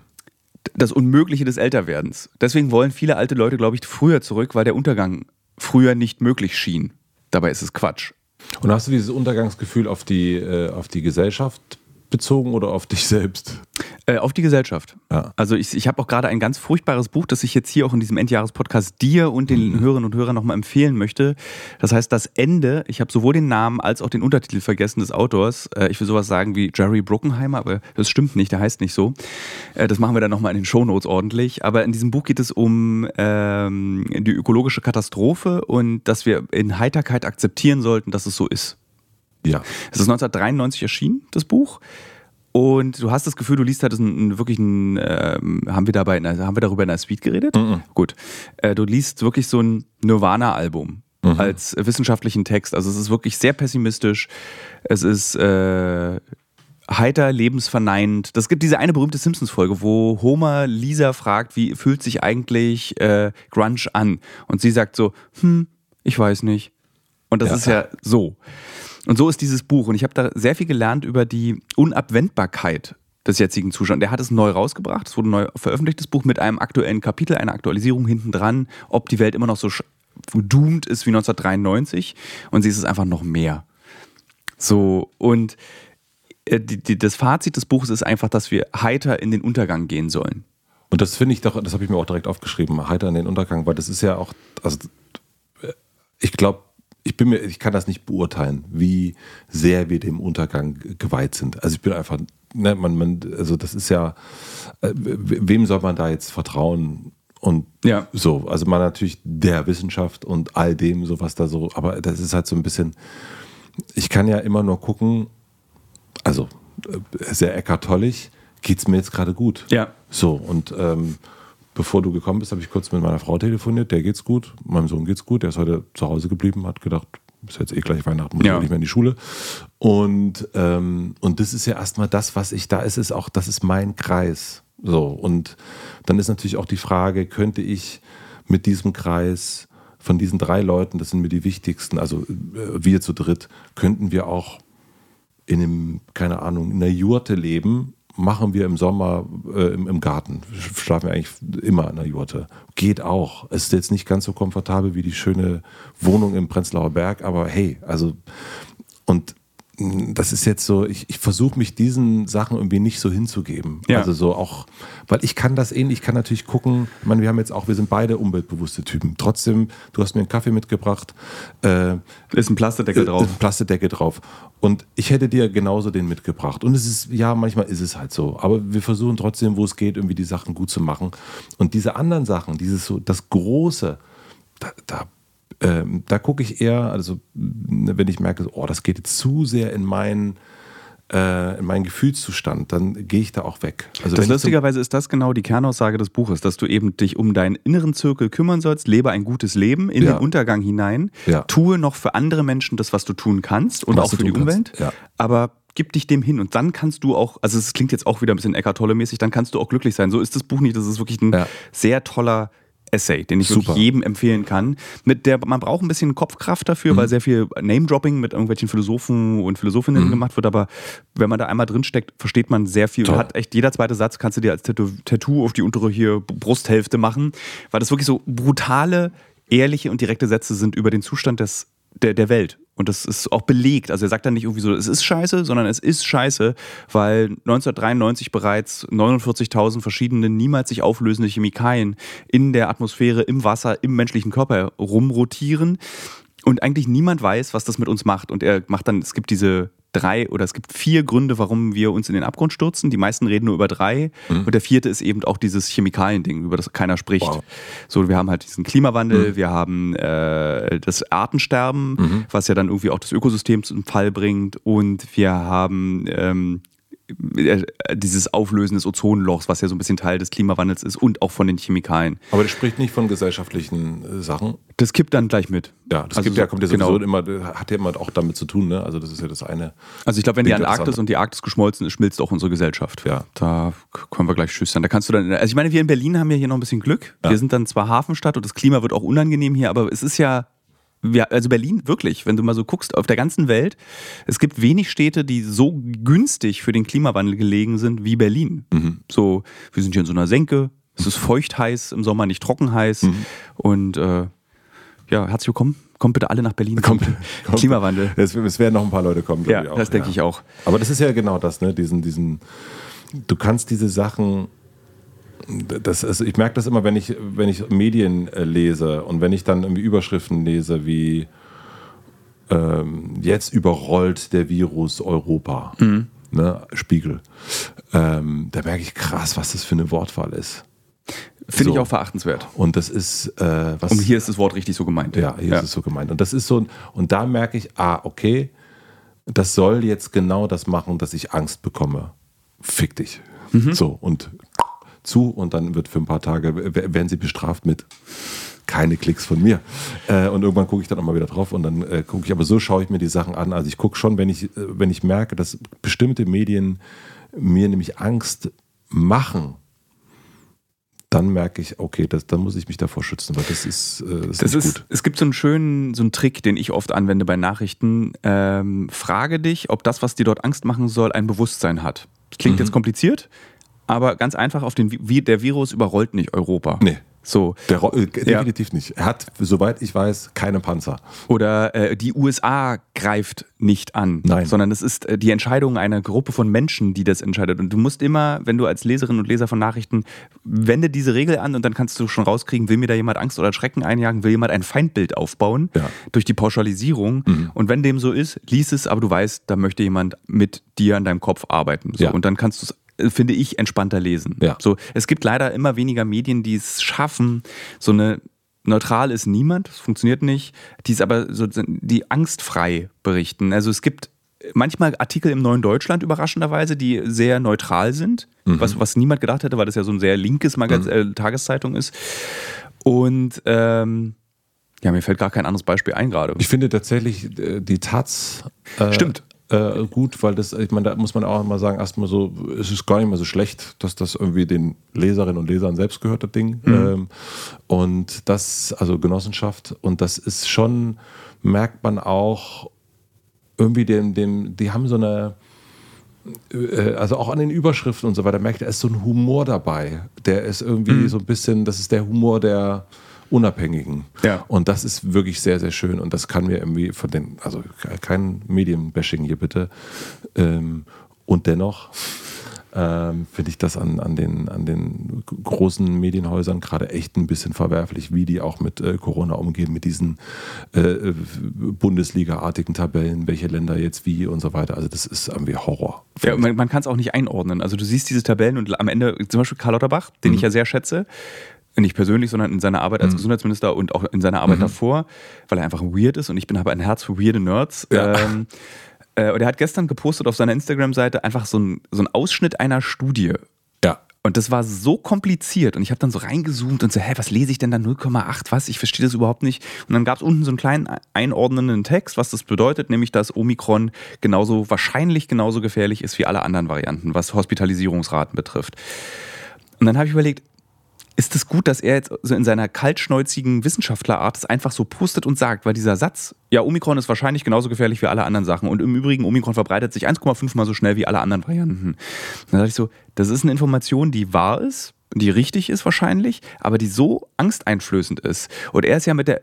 das Unmögliche des Älterwerdens. Deswegen wollen viele alte Leute, glaube ich, früher zurück, weil der Untergang früher nicht möglich schien. Dabei ist es Quatsch. Und hast du dieses Untergangsgefühl auf die, äh, auf die Gesellschaft bezogen oder auf dich selbst? Äh, auf die Gesellschaft. Ja. Also ich, ich habe auch gerade ein ganz furchtbares Buch, das ich jetzt hier auch in diesem Endjahrespodcast dir und den Hörerinnen und Hörern nochmal empfehlen möchte. Das heißt, das Ende, ich habe sowohl den Namen als auch den Untertitel vergessen des Autors. Äh, ich will sowas sagen wie Jerry Bruckenheimer, aber das stimmt nicht, der heißt nicht so. Äh, das machen wir dann nochmal in den Shownotes ordentlich. Aber in diesem Buch geht es um ähm, die ökologische Katastrophe und dass wir in Heiterkeit akzeptieren sollten, dass es so ist. Ja. Es ist 1993 erschienen, das Buch. Und du hast das Gefühl, du liest halt einen, wirklich einen, ähm, haben wir dabei, in einer, haben wir darüber in der Suite geredet? Gut. Äh, du liest wirklich so ein Nirvana-Album als wissenschaftlichen Text. Also es ist wirklich sehr pessimistisch. Es ist äh, heiter, lebensverneinend. Das gibt diese eine berühmte Simpsons-Folge, wo Homer Lisa fragt, wie fühlt sich eigentlich äh, Grunge an? Und sie sagt so, hm, ich weiß nicht. Und das Ja. ist ja so. Und so ist dieses Buch. Und ich habe da sehr viel gelernt über die Unabwendbarkeit des jetzigen Zustands. Der hat es neu rausgebracht. Es wurde neu veröffentlicht, das Buch mit einem aktuellen Kapitel, einer Aktualisierung hinten dran, ob die Welt immer noch so doomed ist wie 1993. Und sie ist es einfach noch mehr. So, und äh, das Fazit des Buches ist einfach, dass wir heiter in den Untergang gehen sollen. Und das finde ich doch, das habe ich mir auch direkt aufgeschrieben, heiter in den Untergang, weil das ist ja auch, also ich glaube, ich bin mir, ich kann das nicht beurteilen, wie sehr wir dem Untergang geweiht sind. Also ich bin einfach, ne, man, man, also das ist ja, äh, wem soll man da jetzt vertrauen? Und Ja. so, also man natürlich der Wissenschaft und all dem, so was da so, aber das ist halt so ein bisschen, ich kann ja immer nur gucken, also äh, sehr eckartollig, geht es mir jetzt gerade gut. Ja. So, und ähm, bevor du gekommen bist, habe ich kurz mit meiner Frau telefoniert, der geht's gut, meinem Sohn geht's gut, der ist heute zu Hause geblieben, hat gedacht, ist jetzt eh gleich Weihnachten, muss Ja. nicht mehr in die Schule. Und, ähm, und das ist ja erstmal das, was ich da ist, ist auch, das ist mein Kreis. So, und dann ist natürlich auch die Frage, könnte ich mit diesem Kreis von diesen drei Leuten, das sind mir die wichtigsten, also äh, wir zu dritt, könnten wir auch in einem, keine Ahnung, in einer Jurte leben, machen wir im Sommer äh, im, im Garten. Schlafen wir eigentlich immer in einer Jurte. Geht auch. Es ist jetzt nicht ganz so komfortabel wie die schöne Wohnung im Prenzlauer Berg, aber hey, also und das ist jetzt so, ich, ich versuche mich diesen Sachen irgendwie nicht so hinzugeben. Ja. Also so auch, weil ich kann das ähnlich, ich kann natürlich gucken, ich meine, wir haben jetzt auch, wir sind beide umweltbewusste Typen. Trotzdem, du hast mir einen Kaffee mitgebracht, äh, Ist ein Plasterdeckel drauf. äh, Plastedecke drauf. Und ich hätte dir genauso den mitgebracht. Und es ist, ja, manchmal ist es halt so. Aber wir versuchen trotzdem, wo es geht, irgendwie die Sachen gut zu machen. Und diese anderen Sachen, dieses so, das Große, da, da, ähm, da gucke ich eher, also wenn ich merke, oh, das geht jetzt zu sehr in mein äh, in meinen Gefühlszustand, dann gehe ich da auch weg. Also das lustigerweise ist das genau die Kernaussage des Buches, dass du eben dich um deinen inneren Zirkel kümmern sollst, lebe ein gutes Leben in ja. den Untergang hinein, ja. tue noch für andere Menschen das, was du tun kannst und was auch für die Umwelt, ja. aber gib dich dem hin und dann kannst du auch, also es klingt jetzt auch wieder ein bisschen Eckart Tolle mäßig, dann kannst du auch glücklich sein. So ist das Buch nicht, das ist wirklich ein sehr toller Essay, den ich Super. jedem empfehlen kann. Mit der, man braucht ein bisschen Kopfkraft dafür, mhm. weil sehr viel Name-Dropping mit irgendwelchen Philosophen und Philosophinnen mhm. gemacht wird, aber wenn man da einmal drinsteckt, versteht man sehr viel. Toll. Und hat echt jeder zweite Satz kannst du dir als Tattoo auf die untere hier Brusthälfte machen, weil das wirklich so brutale, ehrliche und direkte Sätze sind über den Zustand des der, der Welt. Und das ist auch belegt. Also er sagt dann nicht irgendwie so, es ist scheiße, sondern es ist scheiße, weil 1993 bereits 49.000 verschiedene niemals sich auflösende Chemikalien in der Atmosphäre, im Wasser, im menschlichen Körper rumrotieren. Und eigentlich niemand weiß, was das mit uns macht. Und er macht dann, es gibt diese drei oder es gibt vier Gründe, warum wir uns in den Abgrund stürzen. Die meisten reden nur über drei. Mhm. Und der vierte ist eben auch dieses Chemikalien-Ding, über das keiner spricht. Wow. So, wir haben halt diesen Klimawandel, mhm. wir haben äh, das Artensterben, mhm. was ja dann irgendwie auch das Ökosystem zum Fall bringt. Und wir haben ähm, äh, dieses Auflösen des Ozonlochs, was ja so ein bisschen Teil des Klimawandels ist und auch von den Chemikalien. Aber das spricht nicht von gesellschaftlichen äh, Sachen. Das kippt dann gleich mit. Ja, das also gibt, ja, kommt ja sowieso genau. immer, hat ja immer auch damit zu tun, ne? Also das ist ja das eine. Also ich glaube, wenn die Antarktis und die Arktis geschmolzen ist, schmilzt auch unsere Gesellschaft. Ja. Da können wir gleich Tschüss sein. Da kannst du dann, also ich meine, wir in Berlin haben ja hier noch ein bisschen Glück. Ja. Wir sind dann zwar Hafenstadt und das Klima wird auch unangenehm hier, aber es ist ja wir, also Berlin, wirklich, wenn du mal so guckst, auf der ganzen Welt, es gibt wenig Städte, die so günstig für den Klimawandel gelegen sind wie Berlin. Mhm. So, wir sind hier in so einer Senke, es ist feucht heiß, im Sommer nicht trocken heiß. Mhm. Und äh, ja, herzlich willkommen. Kommt bitte alle nach Berlin. Kommt, kommt, Klimawandel. Es, es, werden noch ein paar Leute kommen, glaube ja, ich auch. Das denke ja. ich auch. Aber das ist ja genau das, ne? Diesen, diesen, du kannst diese Sachen das ist, ich merke das immer, wenn ich, wenn ich Medien äh, lese und wenn ich dann irgendwie Überschriften lese wie ähm, jetzt überrollt der Virus Europa, mhm. ne, Spiegel. Ähm, da merke ich krass, was das für eine Wortwahl ist. Finde so. ich auch verachtenswert. Und das ist äh, was. Und hier ist das Wort richtig so gemeint. Ja, hier ja. ist es so gemeint. Und das ist so, und da merke ich, ah, okay, das soll jetzt genau das machen, dass ich Angst bekomme. Fick dich. Mhm. So, und zu und dann wird für ein paar Tage, werden sie bestraft mit keine Klicks von mir. Äh, und irgendwann gucke ich dann auch mal wieder drauf und dann äh, gucke ich, aber so schaue ich mir die Sachen an. Also ich gucke schon, wenn ich, äh, wenn ich merke, dass bestimmte Medien mir nämlich Angst machen, dann merke ich, okay, das, dann muss ich mich davor schützen, weil das ist, äh, das, das ist gut. Es gibt so einen schönen, so einen Trick, den ich oft anwende bei Nachrichten. Ähm, frage dich, ob das, was dir dort Angst machen soll, ein Bewusstsein hat. Das klingt mhm. jetzt kompliziert, aber ganz einfach auf den, wie der Virus überrollt nicht Europa. Nee. So. Der, äh, definitiv ja. nicht. Er hat, soweit ich weiß, keine Panzer. Oder äh, die USA greift nicht an, Nein. sondern es ist äh, die Entscheidung einer Gruppe von Menschen, die das entscheidet. Und du musst immer, wenn du als Leserin und Leser von Nachrichten, wende diese Regel an und dann kannst du schon rauskriegen, will mir da jemand Angst oder Schrecken einjagen, will jemand ein Feindbild aufbauen ja. durch die Pauschalisierung. Mhm. Und wenn dem so ist, lies es, aber du weißt, da möchte jemand mit dir an deinem Kopf arbeiten. So. Ja. Und dann kannst du es finde ich, entspannter lesen. Ja. So, es gibt leider immer weniger Medien, die es schaffen, so eine neutral ist niemand, das funktioniert nicht, die es aber so, die angstfrei berichten. Also es gibt manchmal Artikel im Neuen Deutschland überraschenderweise, die sehr neutral sind, mhm. was, was niemand gedacht hätte, weil das ja so ein sehr linkes Magaz mhm. äh, Tageszeitung ist. Und ähm, ja, mir fällt gar kein anderes Beispiel ein gerade. Ich finde tatsächlich äh, die Taz. Äh, Stimmt äh, gut, weil das, ich meine, da muss man auch mal sagen, erstmal so, es ist gar nicht mehr so schlecht, dass das irgendwie den Leserinnen und Lesern selbst gehört, das Ding. Mhm. Ähm, und das, also Genossenschaft, und das ist schon, merkt man auch irgendwie dem, dem, die haben so eine, äh, also auch an den Überschriften und so weiter, merkt, da ist so ein Humor dabei. Der ist irgendwie mhm. so ein bisschen, das ist der Humor der Unabhängigen. Ja. Und das ist wirklich sehr, sehr schön. Und das kann mir irgendwie von den, also kein Medienbashing hier bitte. Ähm, und dennoch ähm, finde ich das an, an, den, an den großen Medienhäusern gerade echt ein bisschen verwerflich, wie die auch mit äh, Corona umgehen, mit diesen äh, Bundesliga-artigen Tabellen, welche Länder jetzt wie und so weiter. Also das ist irgendwie Horror. Ja, man, man kann es auch nicht einordnen. Also du siehst diese Tabellen und am Ende, zum Beispiel Karl Lauterbach, den mhm. ich ja sehr schätze, nicht persönlich, sondern in seiner Arbeit als mhm. Gesundheitsminister und auch in seiner Arbeit mhm. davor, weil er einfach weird ist und ich bin aber ein Herz für weirde Nerds. Ja. Ähm, Äh, und er hat gestern gepostet auf seiner Instagram-Seite einfach so ein, so ein Ausschnitt einer Studie. Ja. Und das war so kompliziert und ich habe dann so reingezoomt und so, hä, was lese ich denn da 0,8? Was? Ich verstehe das überhaupt nicht. Und dann gab es unten so einen kleinen einordnenden Text, was das bedeutet, nämlich dass Omikron genauso wahrscheinlich genauso gefährlich ist wie alle anderen Varianten, was Hospitalisierungsraten betrifft. Und dann habe ich überlegt, ist es gut, dass er jetzt so in seiner kaltschnäuzigen Wissenschaftlerart es einfach so postet und sagt, weil dieser Satz, ja, Omikron ist wahrscheinlich genauso gefährlich wie alle anderen Sachen und im Übrigen, Omikron verbreitet sich 1,5 mal so schnell wie alle anderen Varianten. Dann dachte ich so, das ist eine Information, die wahr ist, die richtig ist wahrscheinlich, aber die so angsteinflößend ist. Und er es ja mit der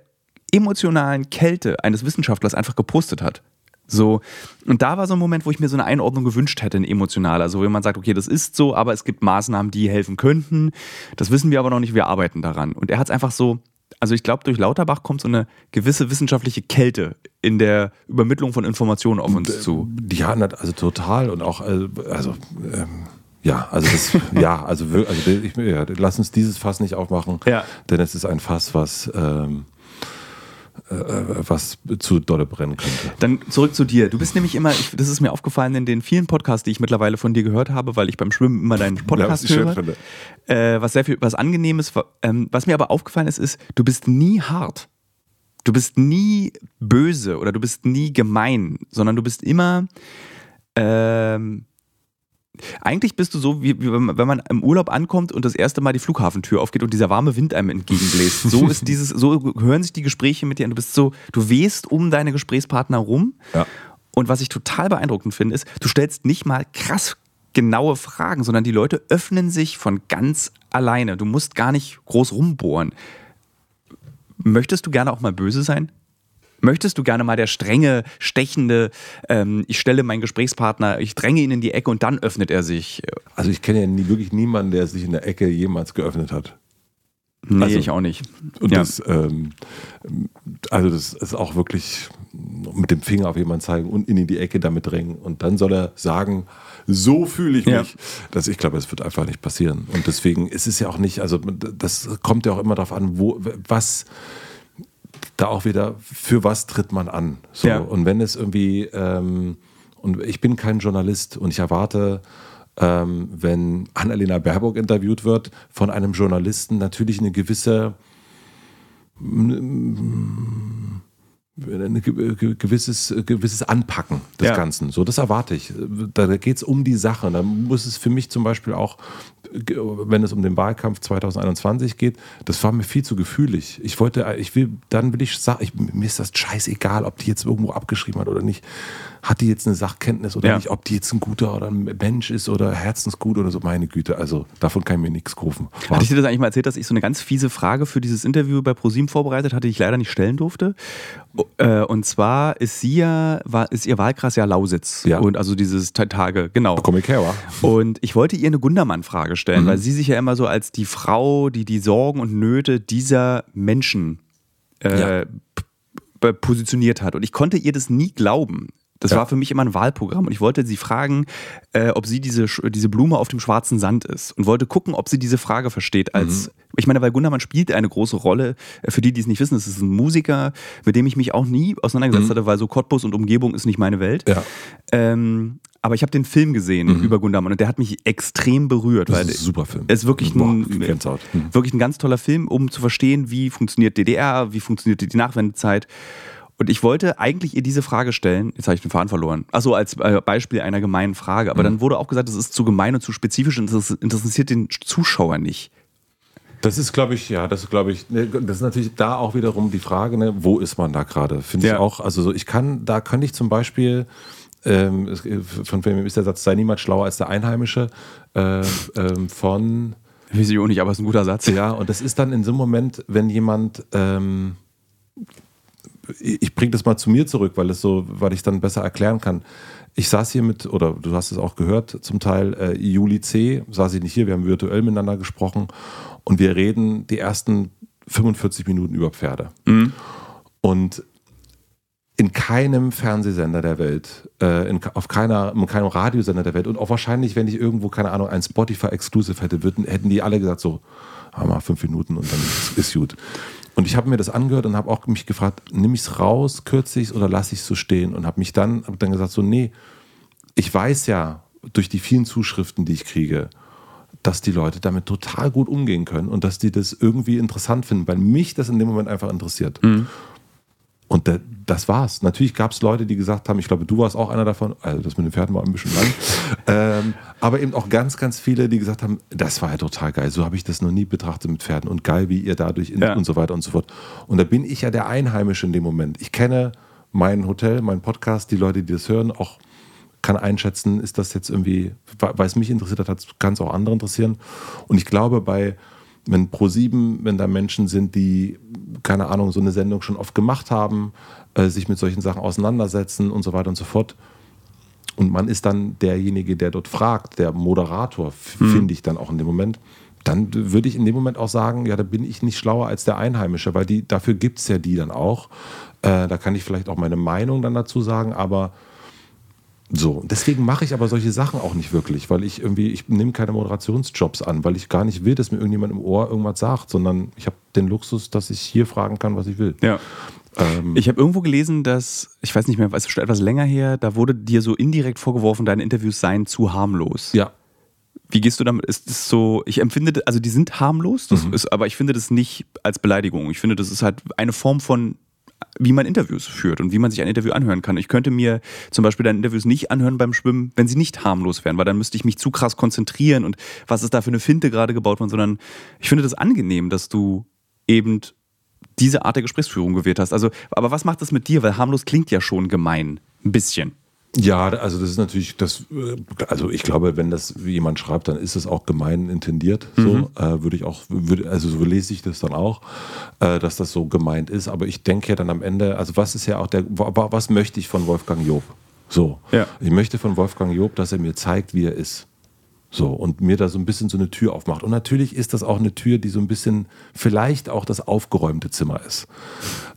emotionalen Kälte eines Wissenschaftlers einfach gepostet hat. So, und da war so ein Moment, wo ich mir so eine Einordnung gewünscht hätte, eine emotionale. Also, wenn man sagt, okay, das ist so, aber es gibt Maßnahmen, die helfen könnten. Das wissen wir aber noch nicht, wir arbeiten daran. Und er hat es einfach so, also ich glaube, durch Lauterbach kommt so eine gewisse wissenschaftliche Kälte in der Übermittlung von Informationen auf uns zu. Ja, also total und auch, äh, also, ähm, ja, also das, ja, also, also ich, ja, lass uns dieses Fass nicht aufmachen, Ja. denn es ist ein Fass, was, ähm, äh, was zu dolle brennen könnte. Dann zurück zu dir. Du bist nämlich immer, ich, das ist mir aufgefallen in den vielen Podcasts, die ich mittlerweile von dir gehört habe, weil ich beim Schwimmen immer deinen Podcast was ich schön höre. finde. Äh, was sehr viel, was angenehmes. Ähm, was mir aber aufgefallen ist, ist, du bist nie hart. Du bist nie böse oder du bist nie gemein, sondern du bist immer. Ähm, eigentlich bist du so, wie, wie wenn man- im Urlaub ankommt und das erste Mal die Flughafentür aufgeht und dieser warme Wind einem entgegenbläst. So ist dieses, so hören sich die Gespräche mit dir an. Du bist so, du wehst um deine Gesprächspartner rum. Ja. Und was ich total beeindruckend finde, ist, du stellst nicht mal krass genaue Fragen, sondern die Leute öffnen sich von ganz alleine. Du musst gar nicht groß rumbohren. Möchtest du gerne auch mal böse sein? Möchtest du gerne mal der strenge, stechende, ähm, ich stelle meinen Gesprächspartner, ich dränge ihn in die Ecke und dann öffnet er sich? Also ich kenne ja nie, wirklich niemanden, der sich in der Ecke jemals geöffnet hat. Nee, Also- ich auch nicht. Und Ja. das, ähm, also das ist auch wirklich mit dem Finger auf jemanden zeigen und ihn in die Ecke damit drängen. Und dann soll er sagen, so fühle ich mich. Ja. Das, ich glaube, es wird einfach nicht passieren. Und deswegen ist es ja auch nicht, also das kommt ja auch immer darauf an, wo, was da auch wieder, für was tritt man an. So. Ja. Und wenn es irgendwie, ähm, und ich bin kein Journalist und ich erwarte, ähm, wenn Annalena Baerbock interviewt wird, von einem Journalisten natürlich eine gewisse ein ge- ge- gewisses, gewisses Anpacken des Ja. Ganzen. So, das erwarte ich. Da geht es um die Sache. Da muss es für mich zum Beispiel auch, wenn es um den Wahlkampf 2021 geht, das war mir viel zu gefühlig. Ich wollte, ich will, dann will ich sagen, mir ist das scheißegal, ob die jetzt irgendwo abgeschrieben hat oder nicht. Hat die jetzt eine Sachkenntnis oder Ja. nicht, ob die jetzt ein guter oder ein Mensch ist oder herzensgut oder so, meine Güte. Also davon kann ich mir nichts rufen. Hatte ich dir das eigentlich mal erzählt, dass ich so eine ganz fiese Frage für dieses Interview bei ProSieben vorbereitet hatte, die ich leider nicht stellen durfte? Äh, Und zwar ist sie ja, war, ist ihr Wahlkreis ja Lausitz. Ja. Und also dieses Ta- Tage, genau. Komm ich her, wa? Und ich wollte ihr eine Gundermann-Frage stellen, Mhm. weil sie sich ja immer so als die Frau, die die Sorgen und Nöte dieser Menschen äh, Ja. positioniert hat. Und ich konnte ihr das nie glauben. Das Ja. war für mich immer ein Wahlprogramm und ich wollte sie fragen, äh, ob sie diese, diese Blume auf dem schwarzen Sand ist und wollte gucken, ob sie diese Frage versteht. Als ich meine, weil Gundermann spielt eine große Rolle. Äh, Für die, die es nicht wissen, es ist ein Musiker, mit dem ich mich auch nie auseinandergesetzt hatte, weil so Cottbus und Umgebung ist nicht meine Welt. Ja. Ähm, aber ich habe den Film gesehen über Gundermann und der hat mich extrem berührt. Das weil ist ein super Film. Es ist wirklich Boah, ein, Gänsehaut. Mhm. wirklich ein ganz toller Film, um zu verstehen, wie funktioniert DDR, wie funktioniert die Nachwendezeit. Und ich wollte eigentlich ihr diese Frage stellen, jetzt habe ich den Faden verloren. Achso, als äh, Beispiel einer gemeinen Frage. Aber dann wurde auch gesagt, das ist zu gemein und zu spezifisch und das interessiert den Zuschauer nicht. Das ist, glaube ich, ja, das ist, glaube ich, ne, das ist natürlich da auch wiederum die Frage, ne, wo ist man da gerade? Finde Ja. ich auch, also so, ich kann, da könnte ich zum Beispiel, ähm, es- von wem ist der Satz, sei niemand schlauer als der Einheimische, äh, ähm, von, auch nicht, aber es ist ein guter Satz. ja, und das ist dann in so einem Moment, wenn jemand, ähm, ich bringe das mal zu mir zurück, weil es so, weil ich dann besser erklären kann. Ich saß hier mit, oder du hast es auch gehört, zum Teil äh, Juli C. saß ich nicht hier, wir haben virtuell miteinander gesprochen und wir reden die ersten 45 Minuten über Pferde. Und in keinem Fernsehsender der Welt, äh, in, auf keiner, in keinem Radiosender der Welt und auch wahrscheinlich, wenn ich irgendwo, keine Ahnung, ein Spotify-Exclusive hätte, würden, hätten die alle gesagt so, mal fünf Minuten und dann ist, ist gut. Und ich habe mir das angehört und habe auch mich gefragt, nimm ich es raus, kürze ich es oder lasse ich es so stehen? Und habe mich dann, hab dann gesagt, so, nee, ich weiß ja durch die vielen Zuschriften, die ich kriege, dass die Leute damit total gut umgehen können und dass die das irgendwie interessant finden, weil mich das in dem Moment einfach interessiert. Mhm. Und der, das war's. Natürlich gab es Leute, die gesagt haben, ich glaube, du warst auch einer davon, also das mit den Pferden war ein bisschen lang, ähm, aber eben auch ganz, ganz viele, die gesagt haben, das war ja total geil, so habe ich das noch nie betrachtet mit Pferden und geil, wie ihr dadurch ja. und so weiter und so fort. Und da bin ich ja der Einheimische in dem Moment. Ich kenne mein Hotel, meinen Podcast, die Leute, die das hören, auch kann einschätzen, ist das jetzt irgendwie, weil es mich interessiert hat, kann es auch andere interessieren. Und ich glaube, bei wenn Pro7, wenn da Menschen sind, die, keine Ahnung, so eine Sendung schon oft gemacht haben, äh, sich mit solchen Sachen auseinandersetzen und so weiter und so fort. Und man ist dann derjenige, der dort fragt, der Moderator, hm. finde ich dann auch in dem Moment. Dann würde ich in dem Moment auch sagen, ja, da bin ich nicht schlauer als der Einheimische, weil die, dafür gibt es ja die dann auch. Äh, da kann ich vielleicht auch meine Meinung dann dazu sagen, aber so, deswegen mache ich aber solche Sachen auch nicht wirklich, weil ich irgendwie, ich nehme keine Moderationsjobs an, weil ich gar nicht will, dass mir irgendjemand im Ohr irgendwas sagt, sondern ich habe den Luxus, dass ich hier fragen kann, was ich will. Ja. Ähm, ich habe irgendwo gelesen, dass, ich weiß nicht mehr, es ist schon etwas länger her, da wurde dir so indirekt vorgeworfen, deine Interviews seien zu harmlos. Ja. Wie gehst du damit? Ist das so, ich empfinde, also die sind harmlos, mhm. ist, aber ich finde das nicht als Beleidigung. Ich finde, das ist halt eine Form von wie man Interviews führt und wie man sich ein Interview anhören kann. Ich könnte mir zum Beispiel deine Interviews nicht anhören beim Schwimmen, wenn sie nicht harmlos wären, weil dann müsste ich mich zu krass konzentrieren und was ist da für eine Finte gerade gebaut worden, sondern ich finde das angenehm, dass du eben diese Art der Gesprächsführung gewählt hast. Also, aber was macht das mit dir? Weil harmlos klingt ja schon gemein. Ein bisschen. Ja, also das ist natürlich das, äh, also ich glaube, wenn das jemand schreibt, dann ist es auch gemein intendiert. So mhm. äh, würde ich auch, würde, also so lese ich das dann auch, äh, dass das so gemeint ist. Aber ich denke ja dann am Ende, also was ist ja auch der, was möchte ich von Wolfgang Job? So, ja. ich möchte von Wolfgang Job, dass er mir zeigt, wie er ist. So, und mir da so ein bisschen so eine Tür aufmacht. Und natürlich ist das auch eine Tür, die so ein bisschen vielleicht auch das aufgeräumte Zimmer ist.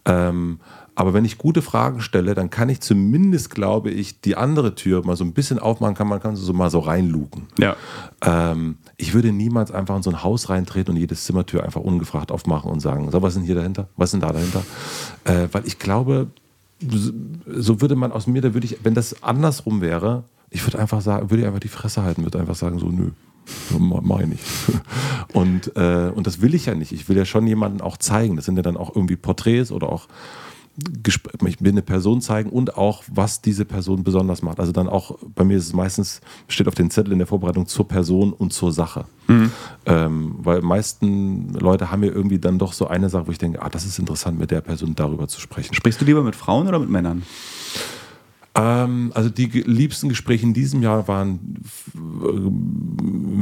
Ähm, aber wenn ich gute Fragen stelle, dann kann ich zumindest, glaube ich, die andere Tür mal so ein bisschen aufmachen, kann man kann so mal so reinluken. Ja. Ähm, ich würde niemals einfach in so ein Haus reintreten und jedes Zimmertür einfach ungefragt aufmachen und sagen, so, was denn hier dahinter? Was denn da dahinter? Äh, weil ich glaube, so würde man aus mir, da würde ich, wenn das andersrum wäre, ich würde einfach sagen, würde ich einfach die Fresse halten, würde einfach sagen, so, nö. Mach ich. Und, äh, und das will ich ja nicht. Ich will ja schon jemanden auch zeigen. Das sind ja dann auch irgendwie Porträts oder auch ich will eine Person zeigen und auch, was diese Person besonders macht. Also dann auch, bei mir ist es meistens, steht auf den Zettel in der Vorbereitung zur Person und zur Sache. Mhm. Ähm, weil meisten Leute haben ja irgendwie dann doch so eine Sache, wo ich denke, ah, das ist interessant, mit der Person darüber zu sprechen. Sprichst du lieber mit Frauen oder mit Männern? Ähm, also die liebsten Gespräche in diesem Jahr waren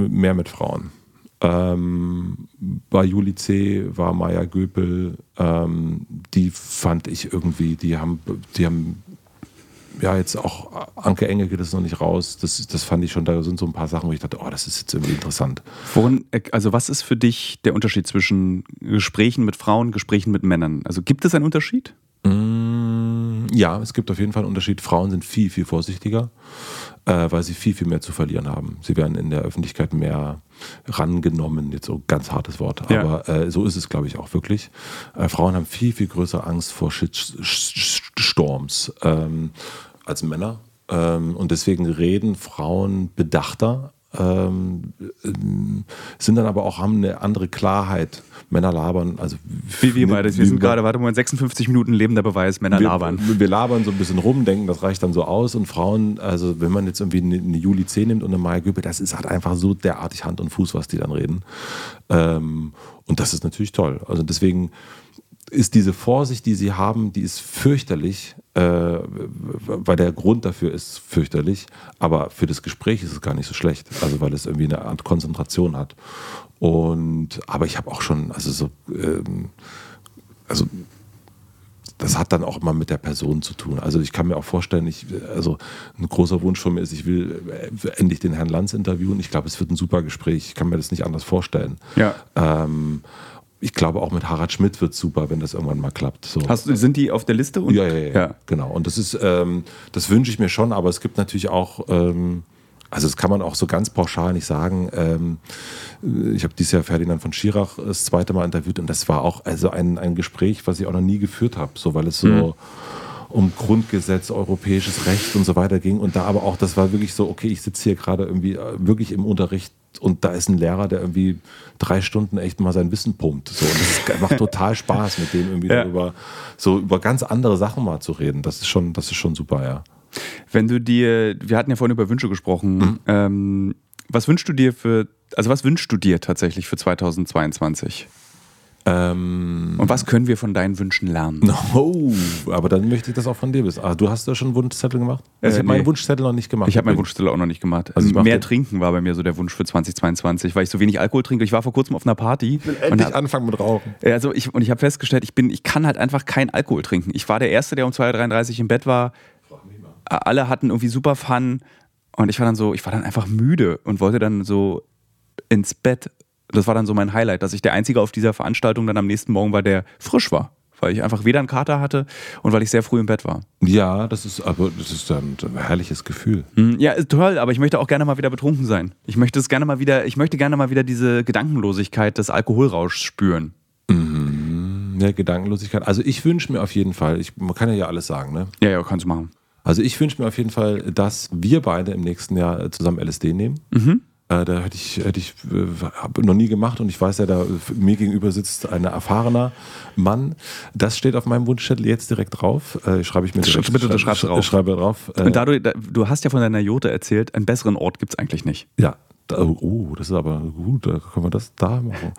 mehr mit Frauen. Ähm, bei Juli C. war Maya Göpel, ähm, die fand ich irgendwie, die haben, die haben ja, jetzt auch Anke Engelke, das noch nicht raus. Das, das fand ich schon, da sind so ein paar Sachen, wo ich dachte, oh, das ist jetzt irgendwie interessant. Worin, also was ist für dich der Unterschied zwischen Gesprächen mit Frauen, Gesprächen mit Männern? Also gibt es einen Unterschied? Ja, es gibt auf jeden Fall einen Unterschied. Frauen sind viel, viel vorsichtiger, äh, weil sie viel, viel mehr zu verlieren haben. Sie werden in der Öffentlichkeit mehr rangenommen, jetzt so ganz hartes Wort, ja. aber äh, so ist es, glaube ich, auch wirklich. Äh, Frauen haben viel, viel größere Angst vor Shitstorms ähm, als Männer. Ähm, und deswegen reden Frauen bedachter, ähm, sind dann aber auch, haben eine andere Klarheit. Männer labern, also. Wie wir beide. Wir sind gerade, warte mal, 56 Minuten lebender Beweis, Männer wir, labern. Wir labern so ein bisschen rum, denken, das reicht dann so aus. Und Frauen, also wenn man jetzt irgendwie eine, eine Juli C nimmt und eine Maya Göbel, das ist halt einfach so derartig Hand und Fuß, was die dann reden. Ähm, und das ist natürlich toll. Also deswegen ist diese Vorsicht, die sie haben, die ist fürchterlich, weil der Grund dafür ist fürchterlich, aber für das Gespräch ist es gar nicht so schlecht, also weil es irgendwie eine Art Konzentration hat. Und aber ich habe auch schon, also so, ähm, also das hat dann auch immer mit der Person zu tun. Also ich kann mir auch vorstellen, ich, also ein großer Wunsch von mir ist, ich will äh, endlich den Herrn Lanz interviewen. Ich glaube, es wird ein super Gespräch. Ich kann mir das nicht anders vorstellen. Ja. Ähm, ich glaube, auch mit Harald Schmidt wird es super, wenn das irgendwann mal klappt. So. Hast, sind die auf der Liste? Ja, ja, ja, ja, Genau. Und das ist, ähm, das wünsche ich mir schon, aber es gibt natürlich auch ähm, Also das kann man auch so ganz pauschal nicht sagen. Ähm, ich habe dieses Jahr Ferdinand von Schirach das zweite Mal interviewt und das war auch also ein, ein Gespräch, was ich auch noch nie geführt habe, so weil es so mhm. um Grundgesetz, europäisches Recht und so weiter ging und da aber auch, das war wirklich so, okay, ich sitze hier gerade irgendwie äh, wirklich im Unterricht und da ist ein Lehrer, der irgendwie drei Stunden echt mal sein Wissen pumpt. So, und das macht total Spaß, mit dem irgendwie ja. über so über ganz andere Sachen mal zu reden. Das ist schon, das ist schon super, ja. Wenn du dir, wir hatten ja vorhin über Wünsche gesprochen, mhm. ähm, was wünschst du dir für, also was wünschst du dir tatsächlich für 2022? Ähm, Und was können wir von deinen Wünschen lernen? Oh, aber dann möchte ich das auch von dir wissen. Ah, du hast da schon Wunschzettel gemacht? Also ich habe nee. meinen Wunschzettel noch nicht gemacht. Ich habe meinen Wunschzettel auch noch nicht gemacht. Also mehr trinken war bei mir so der Wunsch für 2022, weil ich so wenig Alkohol trinke. Ich war vor kurzem auf einer Party. Ich will endlich hab, anfangen mit Rauchen. Also ich, und ich habe festgestellt, ich, bin, ich kann halt einfach keinen Alkohol trinken. Ich war der Erste, der um 2.33 Uhr im Bett war. Alle hatten irgendwie super Fun. Und ich war dann so, ich war dann einfach müde und wollte dann so ins Bett. Das war dann so mein Highlight, dass ich der Einzige auf dieser Veranstaltung dann am nächsten Morgen war, der frisch war. Weil ich einfach weder einen Kater hatte und weil ich sehr früh im Bett war. Ja, das ist aber das ist ein, herrliches Gefühl. Hm, ja, ist toll, aber ich möchte auch gerne mal wieder betrunken sein. Ich möchte es gerne mal wieder, ich möchte gerne mal wieder diese Gedankenlosigkeit des Alkoholrauschs spüren. Mhm. Ja, Gedankenlosigkeit. Also ich wünsche mir auf jeden Fall, ich, man kann ja alles sagen, ne? Ja, ja, kannst du machen. Also ich wünsche mir auf jeden Fall, dass wir beide im nächsten Jahr zusammen LSD nehmen. Mhm. Äh, da hätte ich, hätte ich äh, noch nie gemacht und ich weiß ja, da mir gegenüber sitzt ein erfahrener Mann. Das steht auf meinem Wunschzettel jetzt direkt drauf. Äh, schreibe ich mir direkt, Bitte, du schreibst drauf. Schreibe drauf. Und dadurch, du hast ja von deiner Jote erzählt, einen besseren Ort gibt es eigentlich nicht. Ja, Oh, das ist aber gut, da können wir das da machen.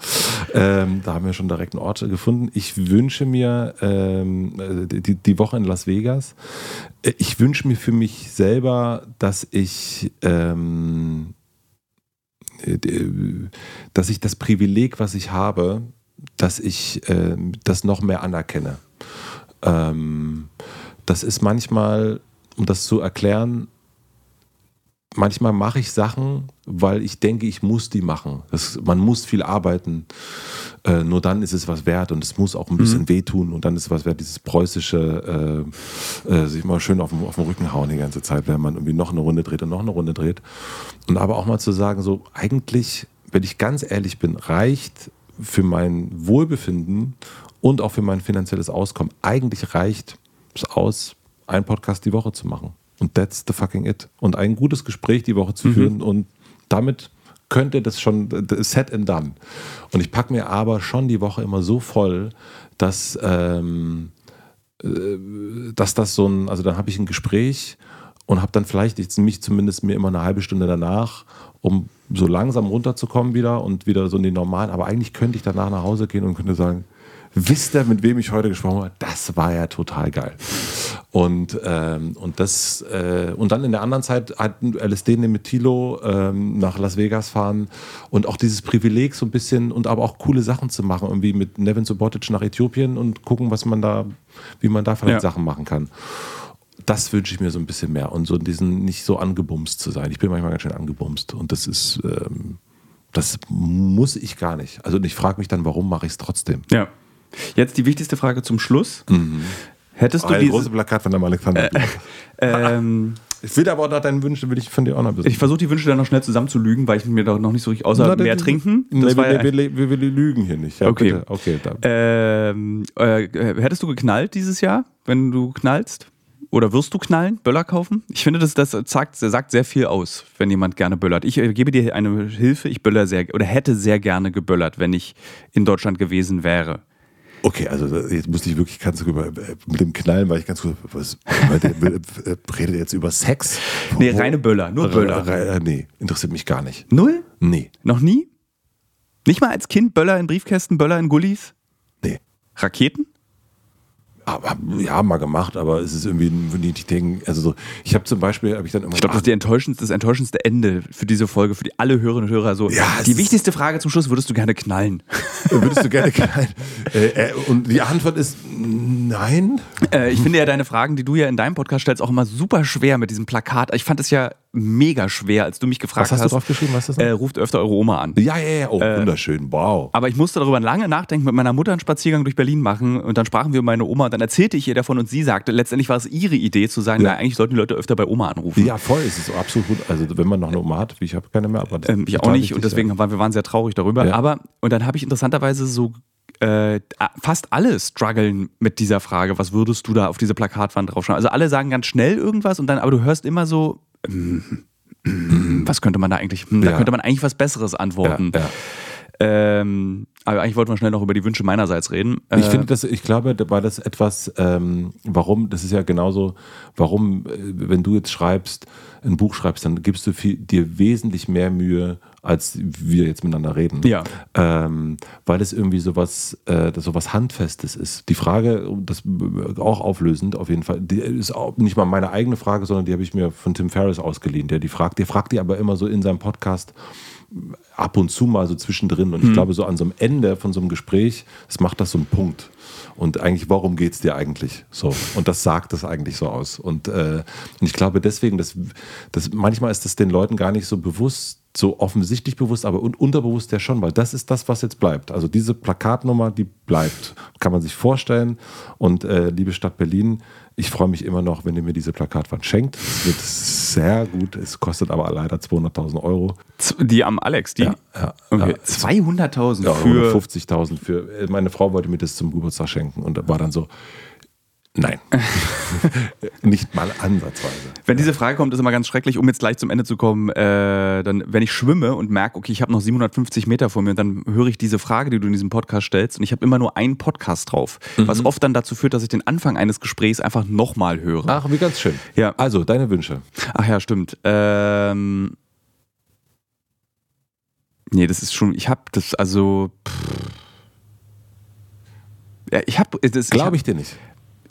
ähm, da haben wir schon direkt einen Ort gefunden. Ich wünsche mir ähm, die, die Woche in Las Vegas. Äh, ich wünsche mir für mich selber, dass ich, ähm, äh, dass ich das Privileg, was ich habe, dass ich äh, das noch mehr anerkenne. Ähm, das ist manchmal, um das zu erklären, manchmal mache ich Sachen, weil ich denke, ich muss die machen. Das, man muss viel arbeiten. Äh, nur dann ist es was wert und es muss auch ein bisschen mhm. wehtun und dann ist es was wert, dieses preußische, äh, äh, sich mal schön auf den, auf den Rücken hauen die ganze Zeit, wenn man irgendwie noch eine Runde dreht und noch eine Runde dreht. Und aber auch mal zu sagen, so eigentlich, wenn ich ganz ehrlich bin, reicht für mein Wohlbefinden und auch für mein finanzielles Auskommen, eigentlich reicht es aus, einen Podcast die Woche zu machen. Und that's the fucking it. Und ein gutes Gespräch die Woche zu mhm. führen und damit könnte das schon set and done. Und ich packe mir aber schon die Woche immer so voll, dass, ähm, äh, dass das so ein, also dann habe ich ein Gespräch und habe dann vielleicht ich, mich zumindest mir immer eine halbe Stunde danach, um so langsam runterzukommen wieder und wieder so in den normalen, aber eigentlich könnte ich danach nach Hause gehen und könnte sagen, wisst ihr, mit wem ich heute gesprochen habe? Das war ja total geil. Und, ähm, und, das, äh, und dann in der anderen Zeit hat LSD mit Tilo ähm, nach Las Vegas fahren und auch dieses Privileg so ein bisschen und aber auch coole Sachen zu machen, irgendwie mit Nevin Subotic nach Äthiopien und gucken, was man da, wie man da vielleicht ja. Sachen machen kann. Das wünsche ich mir so ein bisschen mehr und so diesen nicht so angebumst zu sein. Ich bin manchmal ganz schön angebumst und das ist, ähm, das muss ich gar nicht. Also ich frage mich dann, warum mache ich es trotzdem? Ja. Jetzt die wichtigste Frage zum Schluss. Mhm. Hättest oh, du ein großes Plakat von der Alexander. Äh, ähm, ich will aber auch noch deine Wünsche, will ich von dir auch noch wissen. Ich versuche die Wünsche dann noch schnell zusammenzulügen, weil ich mir doch noch nicht so richtig außer Na, mehr die, trinken. Das nee, wir, wir, wir, wir, lügen hier nicht. Ja, okay. Bitte. okay ähm, äh, hättest du geknallt dieses Jahr, wenn du knallst? Oder wirst du knallen, Böller kaufen? Ich finde, das, das sagt, sagt sehr viel aus, wenn jemand gerne böllert. Ich äh, gebe dir eine Hilfe, ich böller sehr oder hätte sehr gerne geböllert, wenn ich in Deutschland gewesen wäre. Okay, also jetzt musste ich wirklich ganz über äh, mit dem Knallen, weil ich ganz kurz, was äh, redet jetzt über Sex? Nee, reine Böller, nur Böller. Re, nee, interessiert mich gar nicht. Null? Nee. Noch nie? Nicht mal als Kind Böller in Briefkästen, Böller in Gullis? Nee. Raketen? Ja, mal gemacht, aber es ist irgendwie nicht denken. Also so, ich habe zum Beispiel, habe ich dann immer. Ich glaube, das ist die enttäuschendste, das enttäuschendste Ende für diese Folge, für die alle Hörerinnen und Hörer. So, ja, die wichtigste Frage zum Schluss: Würdest du gerne knallen? Würdest du gerne knallen? äh, äh, und die Antwort ist nein. Äh, ich finde ja deine Fragen, die du ja in deinem Podcast stellst, auch immer super schwer mit diesem Plakat. Ich fand es ja mega schwer, als du mich gefragt Was hast hast. du drauf geschrieben? Weißt du das äh, ruft öfter eure Oma an. ja, ja, ja. Oh, äh, wunderschön. Wow. Aber ich musste darüber lange nachdenken, mit meiner Mutter einen Spaziergang durch Berlin machen und dann sprachen wir über meine Oma und dann erzählte ich ihr davon und sie sagte, letztendlich war es ihre Idee zu sagen, Ja. na, eigentlich sollten die Leute öfter bei Oma anrufen. Ja, voll. Es ist absolut gut. Also, wenn man noch eine Oma hat, ich habe keine mehr, aber Ähm, ist ich auch nicht und deswegen waren wir waren sehr traurig darüber. Ja. Aber und dann habe ich interessanterweise so äh, fast alle strugglen mit dieser Frage, was würdest du da auf diese Plakatwand draufschreiben? Also alle sagen ganz schnell irgendwas und dann, aber du hörst immer so, was könnte man da eigentlich, hm, da Ja. könnte man eigentlich was Besseres Ja, antworten. ja. Ähm, aber eigentlich wollten wir schnell noch über die Wünsche meinerseits reden. Ich Äh, finde das, ich glaube, da war das etwas, ähm, warum, das ist ja genauso, warum, äh, wenn du jetzt schreibst, ein Buch schreibst, dann gibst du viel, dir wesentlich mehr Mühe, als wir jetzt miteinander reden. Ja. Ähm, weil es irgendwie sowas, äh, sowas Handfestes ist. Die Frage, das äh, auch auflösend auf jeden Fall, die ist auch nicht mal meine eigene Frage, sondern die habe ich mir von Tim Ferriss ausgeliehen. Der die fragt, der fragt die aber immer so in seinem Podcast ab und zu mal so zwischendrin. Und ich glaube, so an so einem Ende von so einem Gespräch, das macht das so einen Punkt. Und eigentlich, warum geht es dir eigentlich so? Und das sagt das eigentlich so aus. Und, äh, und ich glaube deswegen, dass, dass manchmal ist das den Leuten gar nicht so bewusst, so offensichtlich bewusst, aber un unterbewusst ja schon, weil das ist das, was jetzt bleibt. Also diese Plakatnummer, die bleibt. Kann man sich vorstellen. Und äh, liebe Stadt Berlin, ich freue mich immer noch, wenn ihr mir diese Plakatwand schenkt. Es wird sehr gut. Es kostet aber leider 200.000 Euro. die am Alex, die? Ja, ja, Okay. ja. 200.000 Ja, für. 50.000 für. Meine Frau wollte mir das zum Geburtstag schenken und war dann so, nein. Nicht mal ansatzweise. Wenn diese Frage kommt, ist immer ganz schrecklich, um jetzt gleich zum Ende zu kommen. Äh, dann, wenn ich schwimme und merke, okay, ich habe noch 750 Meter vor mir, dann höre ich diese Frage, die du in diesem Podcast stellst, und ich habe immer nur einen Podcast drauf, was oft dann dazu führt, dass ich den Anfang eines Gesprächs einfach nochmal höre. Ach, wie ganz schön. Ja. Also, deine Wünsche. Ach ja, stimmt. Ähm, nee, das ist schon, ich habe das, also. Pff, ja, ich habe, das, Glaube ich dir nicht.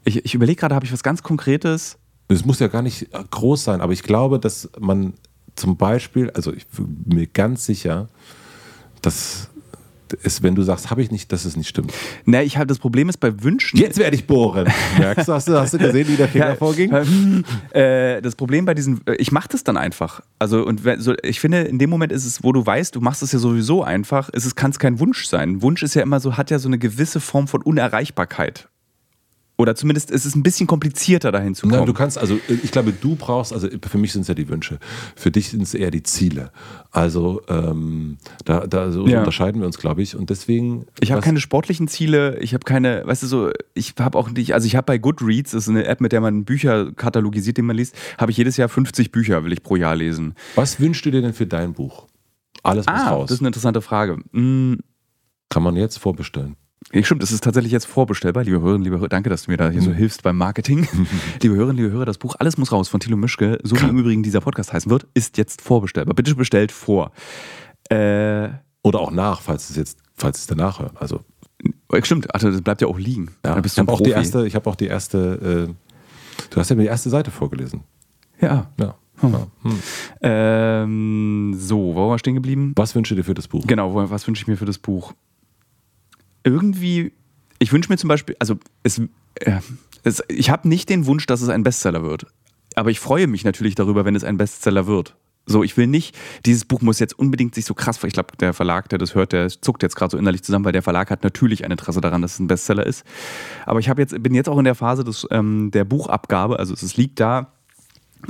Ich, ich überlege gerade, habe ich was ganz Konkretes? Es muss ja gar nicht äh, groß sein, aber ich glaube, dass man zum Beispiel, also ich bin mir ganz sicher, dass es, wenn du sagst, habe ich nicht, dass es nicht stimmt. Ne, ich habe das Problem ist bei Wünschen. Jetzt werde ich bohren. Merkst du, hast du, hast du gesehen, wie der Finger Ja, vorging? Äh, das Problem bei diesen, äh, ich mache das dann einfach. Also und so, ich finde, in dem Moment ist es, wo du weißt, du machst es ja sowieso einfach, ist es kann es kein Wunsch sein. Wunsch ist ja immer so, hat ja so eine gewisse Form von Unerreichbarkeit. Oder zumindest ist es ein bisschen komplizierter dahin zu kommen. Nein, du kannst, also ich glaube, du brauchst, also für mich sind es ja die Wünsche, für dich sind es eher die Ziele. Also ähm, da, da so Ja. unterscheiden wir uns, glaube ich. Und deswegen. Ich habe keine sportlichen Ziele, ich habe keine, weißt du so, ich habe auch nicht, also ich habe bei Goodreads, das ist eine App, mit der man Bücher katalogisiert, die man liest, habe ich jedes Jahr 50 Bücher, will ich pro Jahr lesen. Was wünschst du dir denn für dein Buch? Alles muss Ah, raus. das ist eine interessante Frage. Hm, Kann man jetzt vorbestellen. Stimmt, das ist tatsächlich jetzt vorbestellbar. Liebe Hörerinnen, liebe Hörer, danke, dass du mir da hier so hilfst beim Marketing. liebe Hörerinnen, liebe Hörer, das Buch Alles muss raus von Thilo Mischke, so wie im Übrigen dieser Podcast heißen wird, ist jetzt vorbestellbar. Bitte bestellt vor. Äh, Oder auch nach, falls es jetzt, falls es danach hört. Also stimmt, also das bleibt ja auch liegen. ja, ich habe auch die erste, ich habe auch die erste, äh, du hast ja mir die erste Seite vorgelesen. Ja. Ja. ja. Hm. Ähm, so, wo waren wir stehen geblieben? Was wünschst du dir für das Buch? Genau, was wünsche ich mir für das Buch? Irgendwie, ich wünsche mir zum Beispiel, also es, äh, es, ich habe nicht den Wunsch, dass es ein Bestseller wird. Aber ich freue mich natürlich darüber, wenn es ein Bestseller wird. So, ich will nicht, dieses Buch muss jetzt unbedingt sich so krass, ich glaube, der Verlag, der das hört, der zuckt jetzt gerade so innerlich zusammen, weil der Verlag hat natürlich ein Interesse daran, dass es ein Bestseller ist. Aber ich jetzt, bin jetzt auch in der Phase des, ähm, der Buchabgabe, also es liegt da,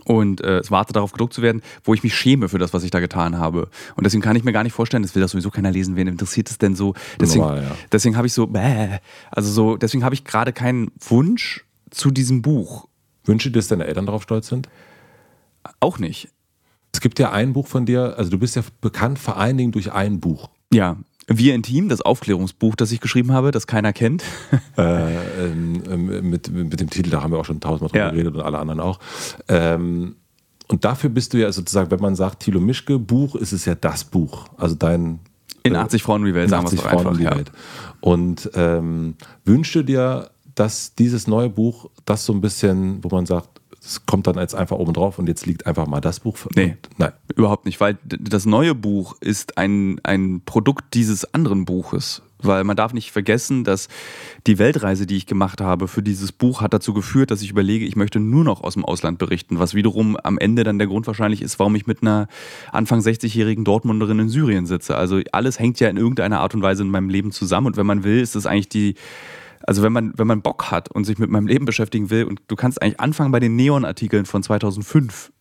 und äh, es wartet darauf gedruckt zu werden, wo ich mich schäme für das, was ich da getan habe. Und deswegen kann ich mir gar nicht vorstellen, das will das sowieso keiner lesen, wen interessiert es denn so? Deswegen, Normal, ja. deswegen habe ich so, bäh, also so, deswegen habe ich gerade keinen Wunsch zu diesem Buch. Wünsche dir, dass deine Eltern darauf stolz sind? Auch nicht. Es gibt ja ein Buch von dir, also du bist ja bekannt vor allen Dingen durch ein Buch. Ja. Wir Intim, das Aufklärungsbuch, das ich geschrieben habe, das keiner kennt. äh, ähm, ähm, mit, mit dem Titel, da haben wir auch schon tausendmal drüber Ja. geredet und alle anderen auch. Ähm, und dafür bist du ja sozusagen, wenn man sagt Thilo Mischke Buch, ist es ja das Buch. Also dein In äh, 80 Frauen um die Welt, in sagen wir es 80 doch Frauen einfach. Ja. Und ähm, wünschst du dir, dass dieses neue Buch, das so ein bisschen, wo man sagt, es kommt dann jetzt einfach oben drauf und jetzt liegt einfach mal das Buch. Für, Nee. Nein. Überhaupt nicht, weil das neue Buch ist ein, ein Produkt dieses anderen Buches. Weil man darf nicht vergessen, dass die Weltreise, die ich gemacht habe für dieses Buch, hat dazu geführt, dass ich überlege, ich möchte nur noch aus dem Ausland berichten, was wiederum am Ende dann der Grund wahrscheinlich ist, warum ich mit einer Anfang 60-jährigen Dortmunderin in Syrien sitze. Also alles hängt ja in irgendeiner Art und Weise in meinem Leben zusammen und wenn man will, ist das eigentlich die also wenn man, wenn man Bock hat und sich mit meinem Leben beschäftigen will und du kannst eigentlich anfangen bei den Neon-Artikeln von 2005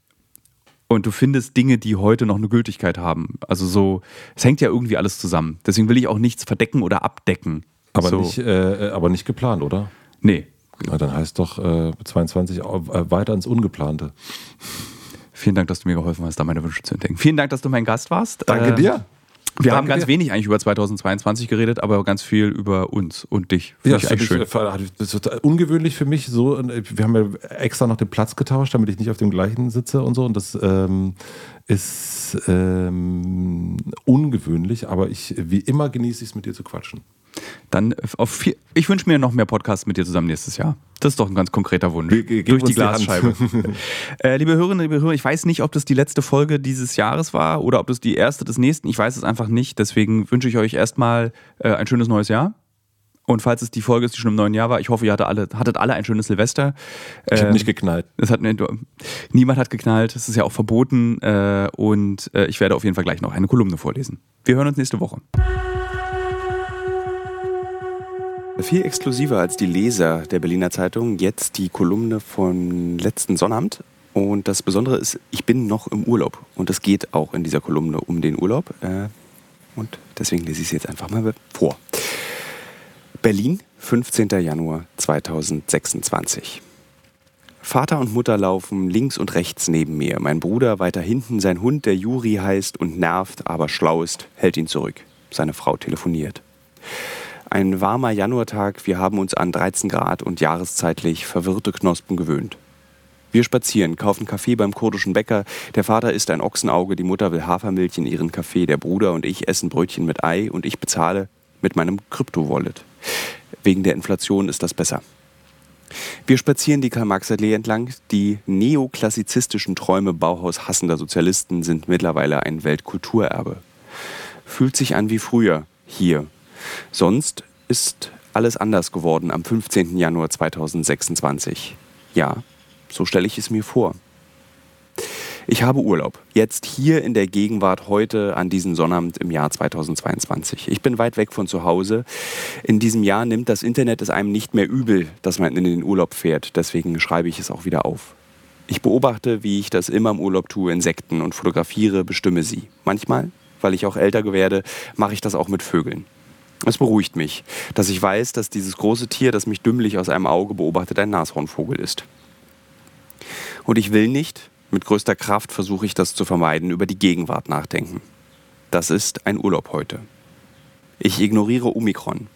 und du findest Dinge, die heute noch eine Gültigkeit haben. Also so, es hängt ja irgendwie alles zusammen. Deswegen will ich auch nichts verdecken oder abdecken. Aber, so. nicht, äh, aber nicht geplant, oder? Nee. Na, dann heißt doch äh, 22 weiter ins Ungeplante. Vielen Dank, dass du mir geholfen hast, da meine Wünsche zu entdecken. Vielen Dank, dass du mein Gast warst. Danke äh, dir. Wir haben ganz wenig eigentlich über 2022 geredet, aber ganz viel über uns und dich. Finde Ja, ich das eigentlich schön. ich, äh, das ungewöhnlich für mich. So, äh, wir haben ja extra noch den Platz getauscht, damit ich nicht auf dem gleichen sitze und so. Und das ähm, ist ähm, ungewöhnlich, aber ich, wie immer genieße ich es, mit dir zu quatschen. Dann auf vier, ich wünsche mir noch mehr Podcasts mit dir zusammen nächstes Jahr. Das ist doch ein ganz konkreter Wunsch. Ge- Durch die uns die. Glasscheibe. äh, liebe Hörerinnen, liebe Hörer, ich weiß nicht, ob das die letzte Folge dieses Jahres war oder ob das die erste des nächsten. Ich weiß es einfach nicht. Deswegen wünsche ich euch erstmal äh, ein schönes neues Jahr. Und falls es die Folge ist, die schon im neuen Jahr war, ich hoffe, ihr hattet alle, hattet alle ein schönes Silvester. Ich habe Ähm, nicht geknallt. Es hat, niemand hat geknallt, es ist ja auch verboten äh, und äh, ich werde auf jeden Fall gleich noch eine Kolumne vorlesen. Wir hören uns nächste Woche. Viel exklusiver als die Leser der Berliner Zeitung, jetzt die Kolumne von letzten Sonnabend. Und das Besondere ist, ich bin noch im Urlaub. Und es geht auch in dieser Kolumne um den Urlaub. Äh, und deswegen lese ich es jetzt einfach mal vor. Berlin, 15. Januar 2026. Vater und Mutter laufen links und rechts neben mir. Mein Bruder weiter hinten, sein Hund, der Juri heißt und nervt, aber schlau ist, hält ihn zurück. Seine Frau telefoniert. Ein warmer Januartag, wir haben uns an 13 Grad und jahreszeitlich verwirrte Knospen gewöhnt. Wir spazieren, kaufen Kaffee beim kurdischen Bäcker. Der Vater isst ein Ochsenauge, die Mutter will Hafermilch in ihren Kaffee. Der Bruder und ich essen Brötchen mit Ei und ich bezahle mit meinem Krypto-Wallet. Wegen der Inflation ist das besser. Wir spazieren die Karl-Marx-Allee entlang. Die neoklassizistischen Träume Bauhaus hassender Sozialisten sind mittlerweile ein Weltkulturerbe. Fühlt sich an wie früher, hier. Sonst ist alles anders geworden am 15. Januar 2026. Ja, so stelle ich es mir vor. Ich habe Urlaub. Jetzt hier in der Gegenwart heute an diesem Sonnabend im Jahr 2022. Ich bin weit weg von zu Hause. In diesem Jahr nimmt das Internet es einem nicht mehr übel, dass man in den Urlaub fährt. Deswegen schreibe ich es auch wieder auf. Ich beobachte, wie ich das immer im Urlaub tue, Insekten und fotografiere, bestimme sie. Manchmal, weil ich auch älter werde, mache ich das auch mit Vögeln. Es beruhigt mich, dass ich weiß, dass dieses große Tier, das mich dümmlich aus einem Auge beobachtet, ein Nashornvogel ist. Und ich will nicht, mit größter Kraft versuche ich das zu vermeiden, über die Gegenwart nachdenken. Das ist ein Urlaub heute. Ich ignoriere Omikron.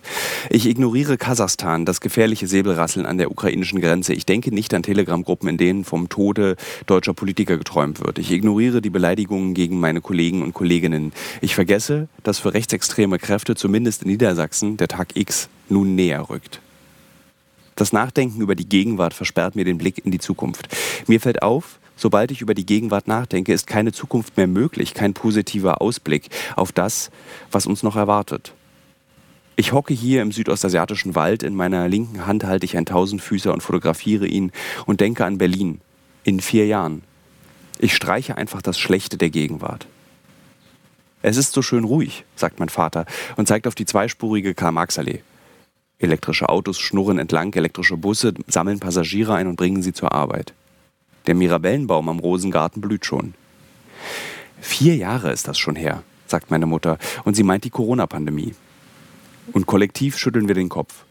Ich ignoriere Kasachstan, das gefährliche Säbelrasseln an der ukrainischen Grenze. Ich denke nicht an Telegram-Gruppen, in denen vom Tode deutscher Politiker geträumt wird. Ich ignoriere die Beleidigungen gegen meine Kollegen und Kolleginnen. Ich vergesse, dass für rechtsextreme Kräfte, zumindest in Niedersachsen, der Tag X nun näher rückt. Das Nachdenken über die Gegenwart versperrt mir den Blick in die Zukunft. Mir fällt auf, sobald ich über die Gegenwart nachdenke, ist keine Zukunft mehr möglich, kein positiver Ausblick auf das, was uns noch erwartet. Ich hocke hier im südostasiatischen Wald, in meiner linken Hand halte ich einen Tausendfüßer und fotografiere ihn und denke an Berlin in vier Jahren. Ich streiche einfach das Schlechte der Gegenwart. Es ist so schön ruhig, sagt mein Vater und zeigt auf die zweispurige Karl-Marx-Allee. Elektrische Autos schnurren entlang, elektrische Busse sammeln Passagiere ein und bringen sie zur Arbeit. Der Mirabellenbaum am Rosengarten blüht schon. Vier Jahre ist das schon her, sagt meine Mutter, und sie meint die Corona-Pandemie. Und kollektiv schütteln wir den Kopf.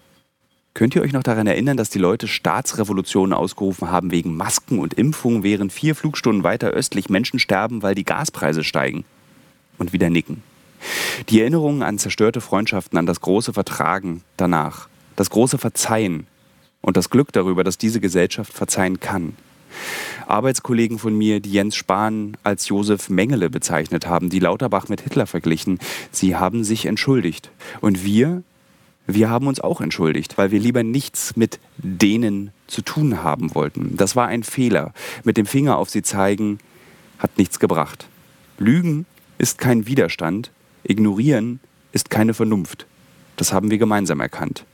Könnt ihr euch noch daran erinnern, dass die Leute Staatsrevolutionen ausgerufen haben wegen Masken und Impfungen, während vier Flugstunden weiter östlich Menschen sterben, weil die Gaspreise steigen? Und wieder nicken. Die Erinnerungen an zerstörte Freundschaften, an das große Vertragen danach, das große Verzeihen und das Glück darüber, dass diese Gesellschaft verzeihen kann. Arbeitskollegen von mir, die Jens Spahn als Josef Mengele bezeichnet haben, die Lauterbach mit Hitler verglichen, sie haben sich entschuldigt. Und wir, wir haben uns auch entschuldigt, weil wir lieber nichts mit denen zu tun haben wollten. Das war ein Fehler. Mit dem Finger auf sie zeigen hat nichts gebracht. Lügen ist kein Widerstand, ignorieren ist keine Vernunft. Das haben wir gemeinsam erkannt.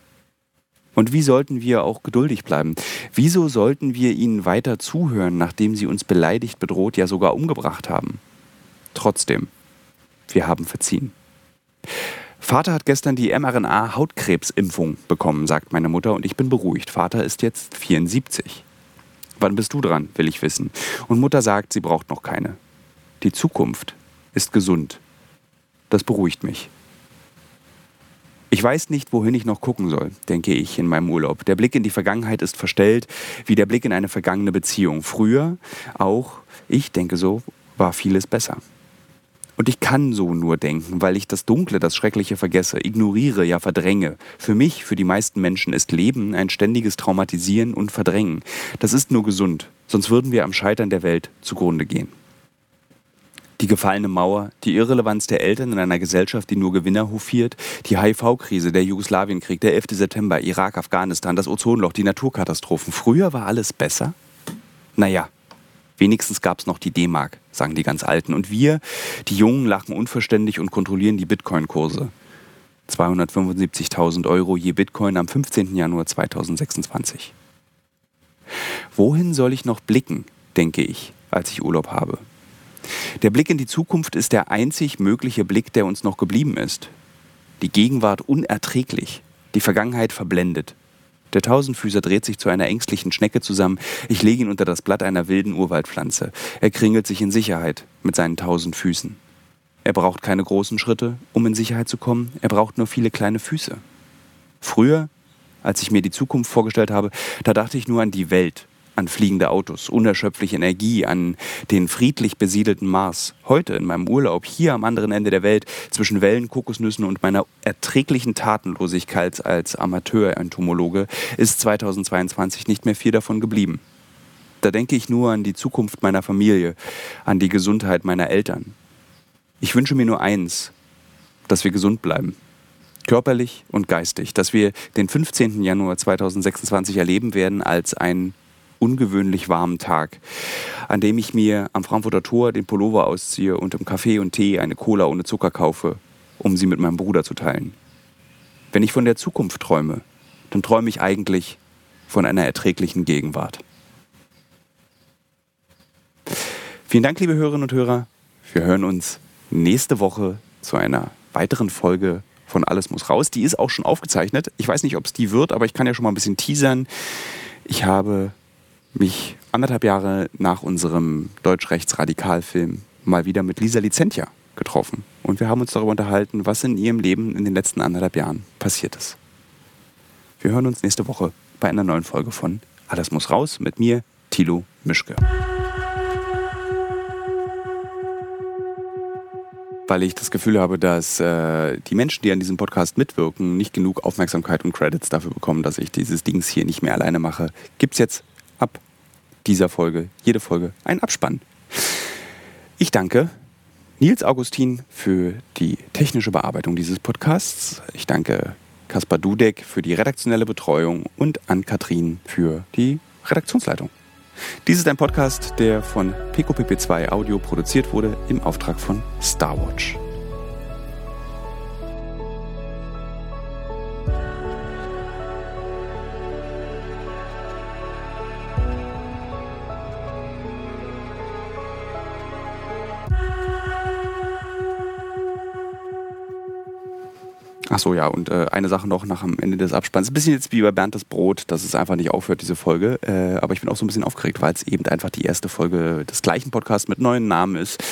Und wie sollten wir auch geduldig bleiben? Wieso sollten wir ihnen weiter zuhören, nachdem sie uns beleidigt, bedroht, ja sogar umgebracht haben? Trotzdem, wir haben verziehen. Vater hat gestern die mRNA-Hautkrebsimpfung bekommen, sagt meine Mutter, und ich bin beruhigt. Vater ist jetzt 74. Wann bist du dran, will ich wissen. Und Mutter sagt, sie braucht noch keine. Die Zukunft ist gesund. Das beruhigt mich. Ich weiß nicht, wohin ich noch gucken soll, denke ich in meinem Urlaub. Der Blick in die Vergangenheit ist verstellt, wie der Blick in eine vergangene Beziehung. Früher, auch ich denke so, war vieles besser. Und ich kann so nur denken, weil ich das Dunkle, das Schreckliche vergesse, ignoriere, ja verdränge. Für mich, für die meisten Menschen ist Leben ein ständiges Traumatisieren und Verdrängen. Das ist nur gesund, sonst würden wir am Scheitern der Welt zugrunde gehen. Die gefallene Mauer, die Irrelevanz der Eltern in einer Gesellschaft, die nur Gewinner hofiert, die HIV-Krise, der Jugoslawienkrieg, der 11. September, Irak, Afghanistan, das Ozonloch, die Naturkatastrophen. Früher war alles besser? Naja, wenigstens gab es noch die D-Mark, sagen die ganz Alten. Und wir, die Jungen, lachen unverständlich und kontrollieren die Bitcoin-Kurse. 275.000 Euro je Bitcoin am 15. Januar 2026. Wohin soll ich noch blicken, denke ich, als ich Urlaub habe? Der Blick in die Zukunft ist der einzig mögliche Blick, der uns noch geblieben ist. Die Gegenwart unerträglich, die Vergangenheit verblendet. Der Tausendfüßer dreht sich zu einer ängstlichen Schnecke zusammen. Ich lege ihn unter das Blatt einer wilden Urwaldpflanze. Er kringelt sich in Sicherheit mit seinen tausend Füßen. Er braucht keine großen Schritte, um in Sicherheit zu kommen. Er braucht nur viele kleine Füße. Früher, als ich mir die Zukunft vorgestellt habe, da dachte ich nur an die Welt, an fliegende Autos, unerschöpfliche Energie, an den friedlich besiedelten Mars. Heute in meinem Urlaub hier am anderen Ende der Welt zwischen Wellen, Kokosnüssen und meiner erträglichen Tatenlosigkeit als Amateur-Entomologe ist 2022 nicht mehr viel davon geblieben. Da denke ich nur an die Zukunft meiner Familie, an die Gesundheit meiner Eltern. Ich wünsche mir nur eins, dass wir gesund bleiben körperlich und geistig, dass wir den 15. Januar 2026 erleben werden als ein ungewöhnlich warmen Tag, an dem ich mir am Frankfurter Tor den Pullover ausziehe und im Kaffee und Tee eine Cola ohne Zucker kaufe, um sie mit meinem Bruder zu teilen. Wenn ich von der Zukunft träume, dann träume ich eigentlich von einer erträglichen Gegenwart. Vielen Dank, liebe Hörerinnen und Hörer. Wir hören uns nächste Woche zu einer weiteren Folge von Alles muss raus. Die ist auch schon aufgezeichnet. Ich weiß nicht, ob es die wird, aber ich kann ja schon mal ein bisschen teasern. Ich habe mich anderthalb Jahre nach unserem Deutsch-Rechts-Radikal-Film mal wieder mit Lisa Licentia getroffen. Und wir haben uns darüber unterhalten, was in ihrem Leben in den letzten anderthalb Jahren passiert ist. Wir hören uns nächste Woche bei einer neuen Folge von Alles muss raus mit mir, Thilo Mischke. Weil ich das Gefühl habe, dass äh, die Menschen, die an diesem Podcast mitwirken, nicht genug Aufmerksamkeit und Credits dafür bekommen, dass ich dieses Dings hier nicht mehr alleine mache, gibt es jetzt ab dieser Folge, jede Folge, ein Abspann. Ich danke Nils Augustin für die technische Bearbeitung dieses Podcasts. Ich danke Kaspar Dudek für die redaktionelle Betreuung und an Kathrin für die Redaktionsleitung. Dies ist ein Podcast, der von PQPP2 Audio produziert wurde im Auftrag von Starwatch. Ach so, ja, und äh, eine Sache noch nach am Ende des Abspanns. Ein bisschen jetzt wie bei Bernd das Brot, dass es einfach nicht aufhört, diese Folge. Äh, aber ich bin auch so ein bisschen aufgeregt, weil es eben einfach die erste Folge des gleichen Podcasts mit neuen Namen ist.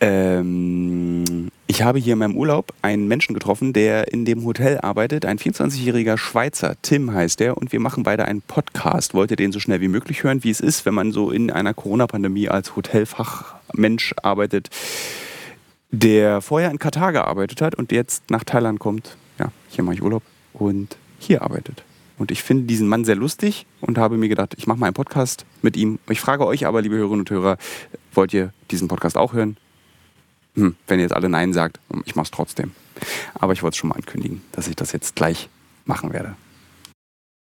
Ähm, ich habe hier in meinem Urlaub einen Menschen getroffen, der in dem Hotel arbeitet. Ein 24-jähriger Schweizer, Tim heißt er. Und wir machen beide einen Podcast. Wollt ihr den so schnell wie möglich hören, wie es ist, wenn man so in einer Corona-Pandemie als Hotelfachmensch arbeitet? Der vorher in Katar gearbeitet hat und jetzt nach Thailand kommt. Ja, hier mache ich Urlaub und hier arbeitet. Und ich finde diesen Mann sehr lustig und habe mir gedacht, ich mache mal einen Podcast mit ihm. Ich frage euch aber, liebe Hörerinnen und Hörer, wollt ihr diesen Podcast auch hören? Hm, wenn ihr jetzt alle Nein sagt, ich mache es trotzdem. Aber ich wollte es schon mal ankündigen, dass ich das jetzt gleich machen werde.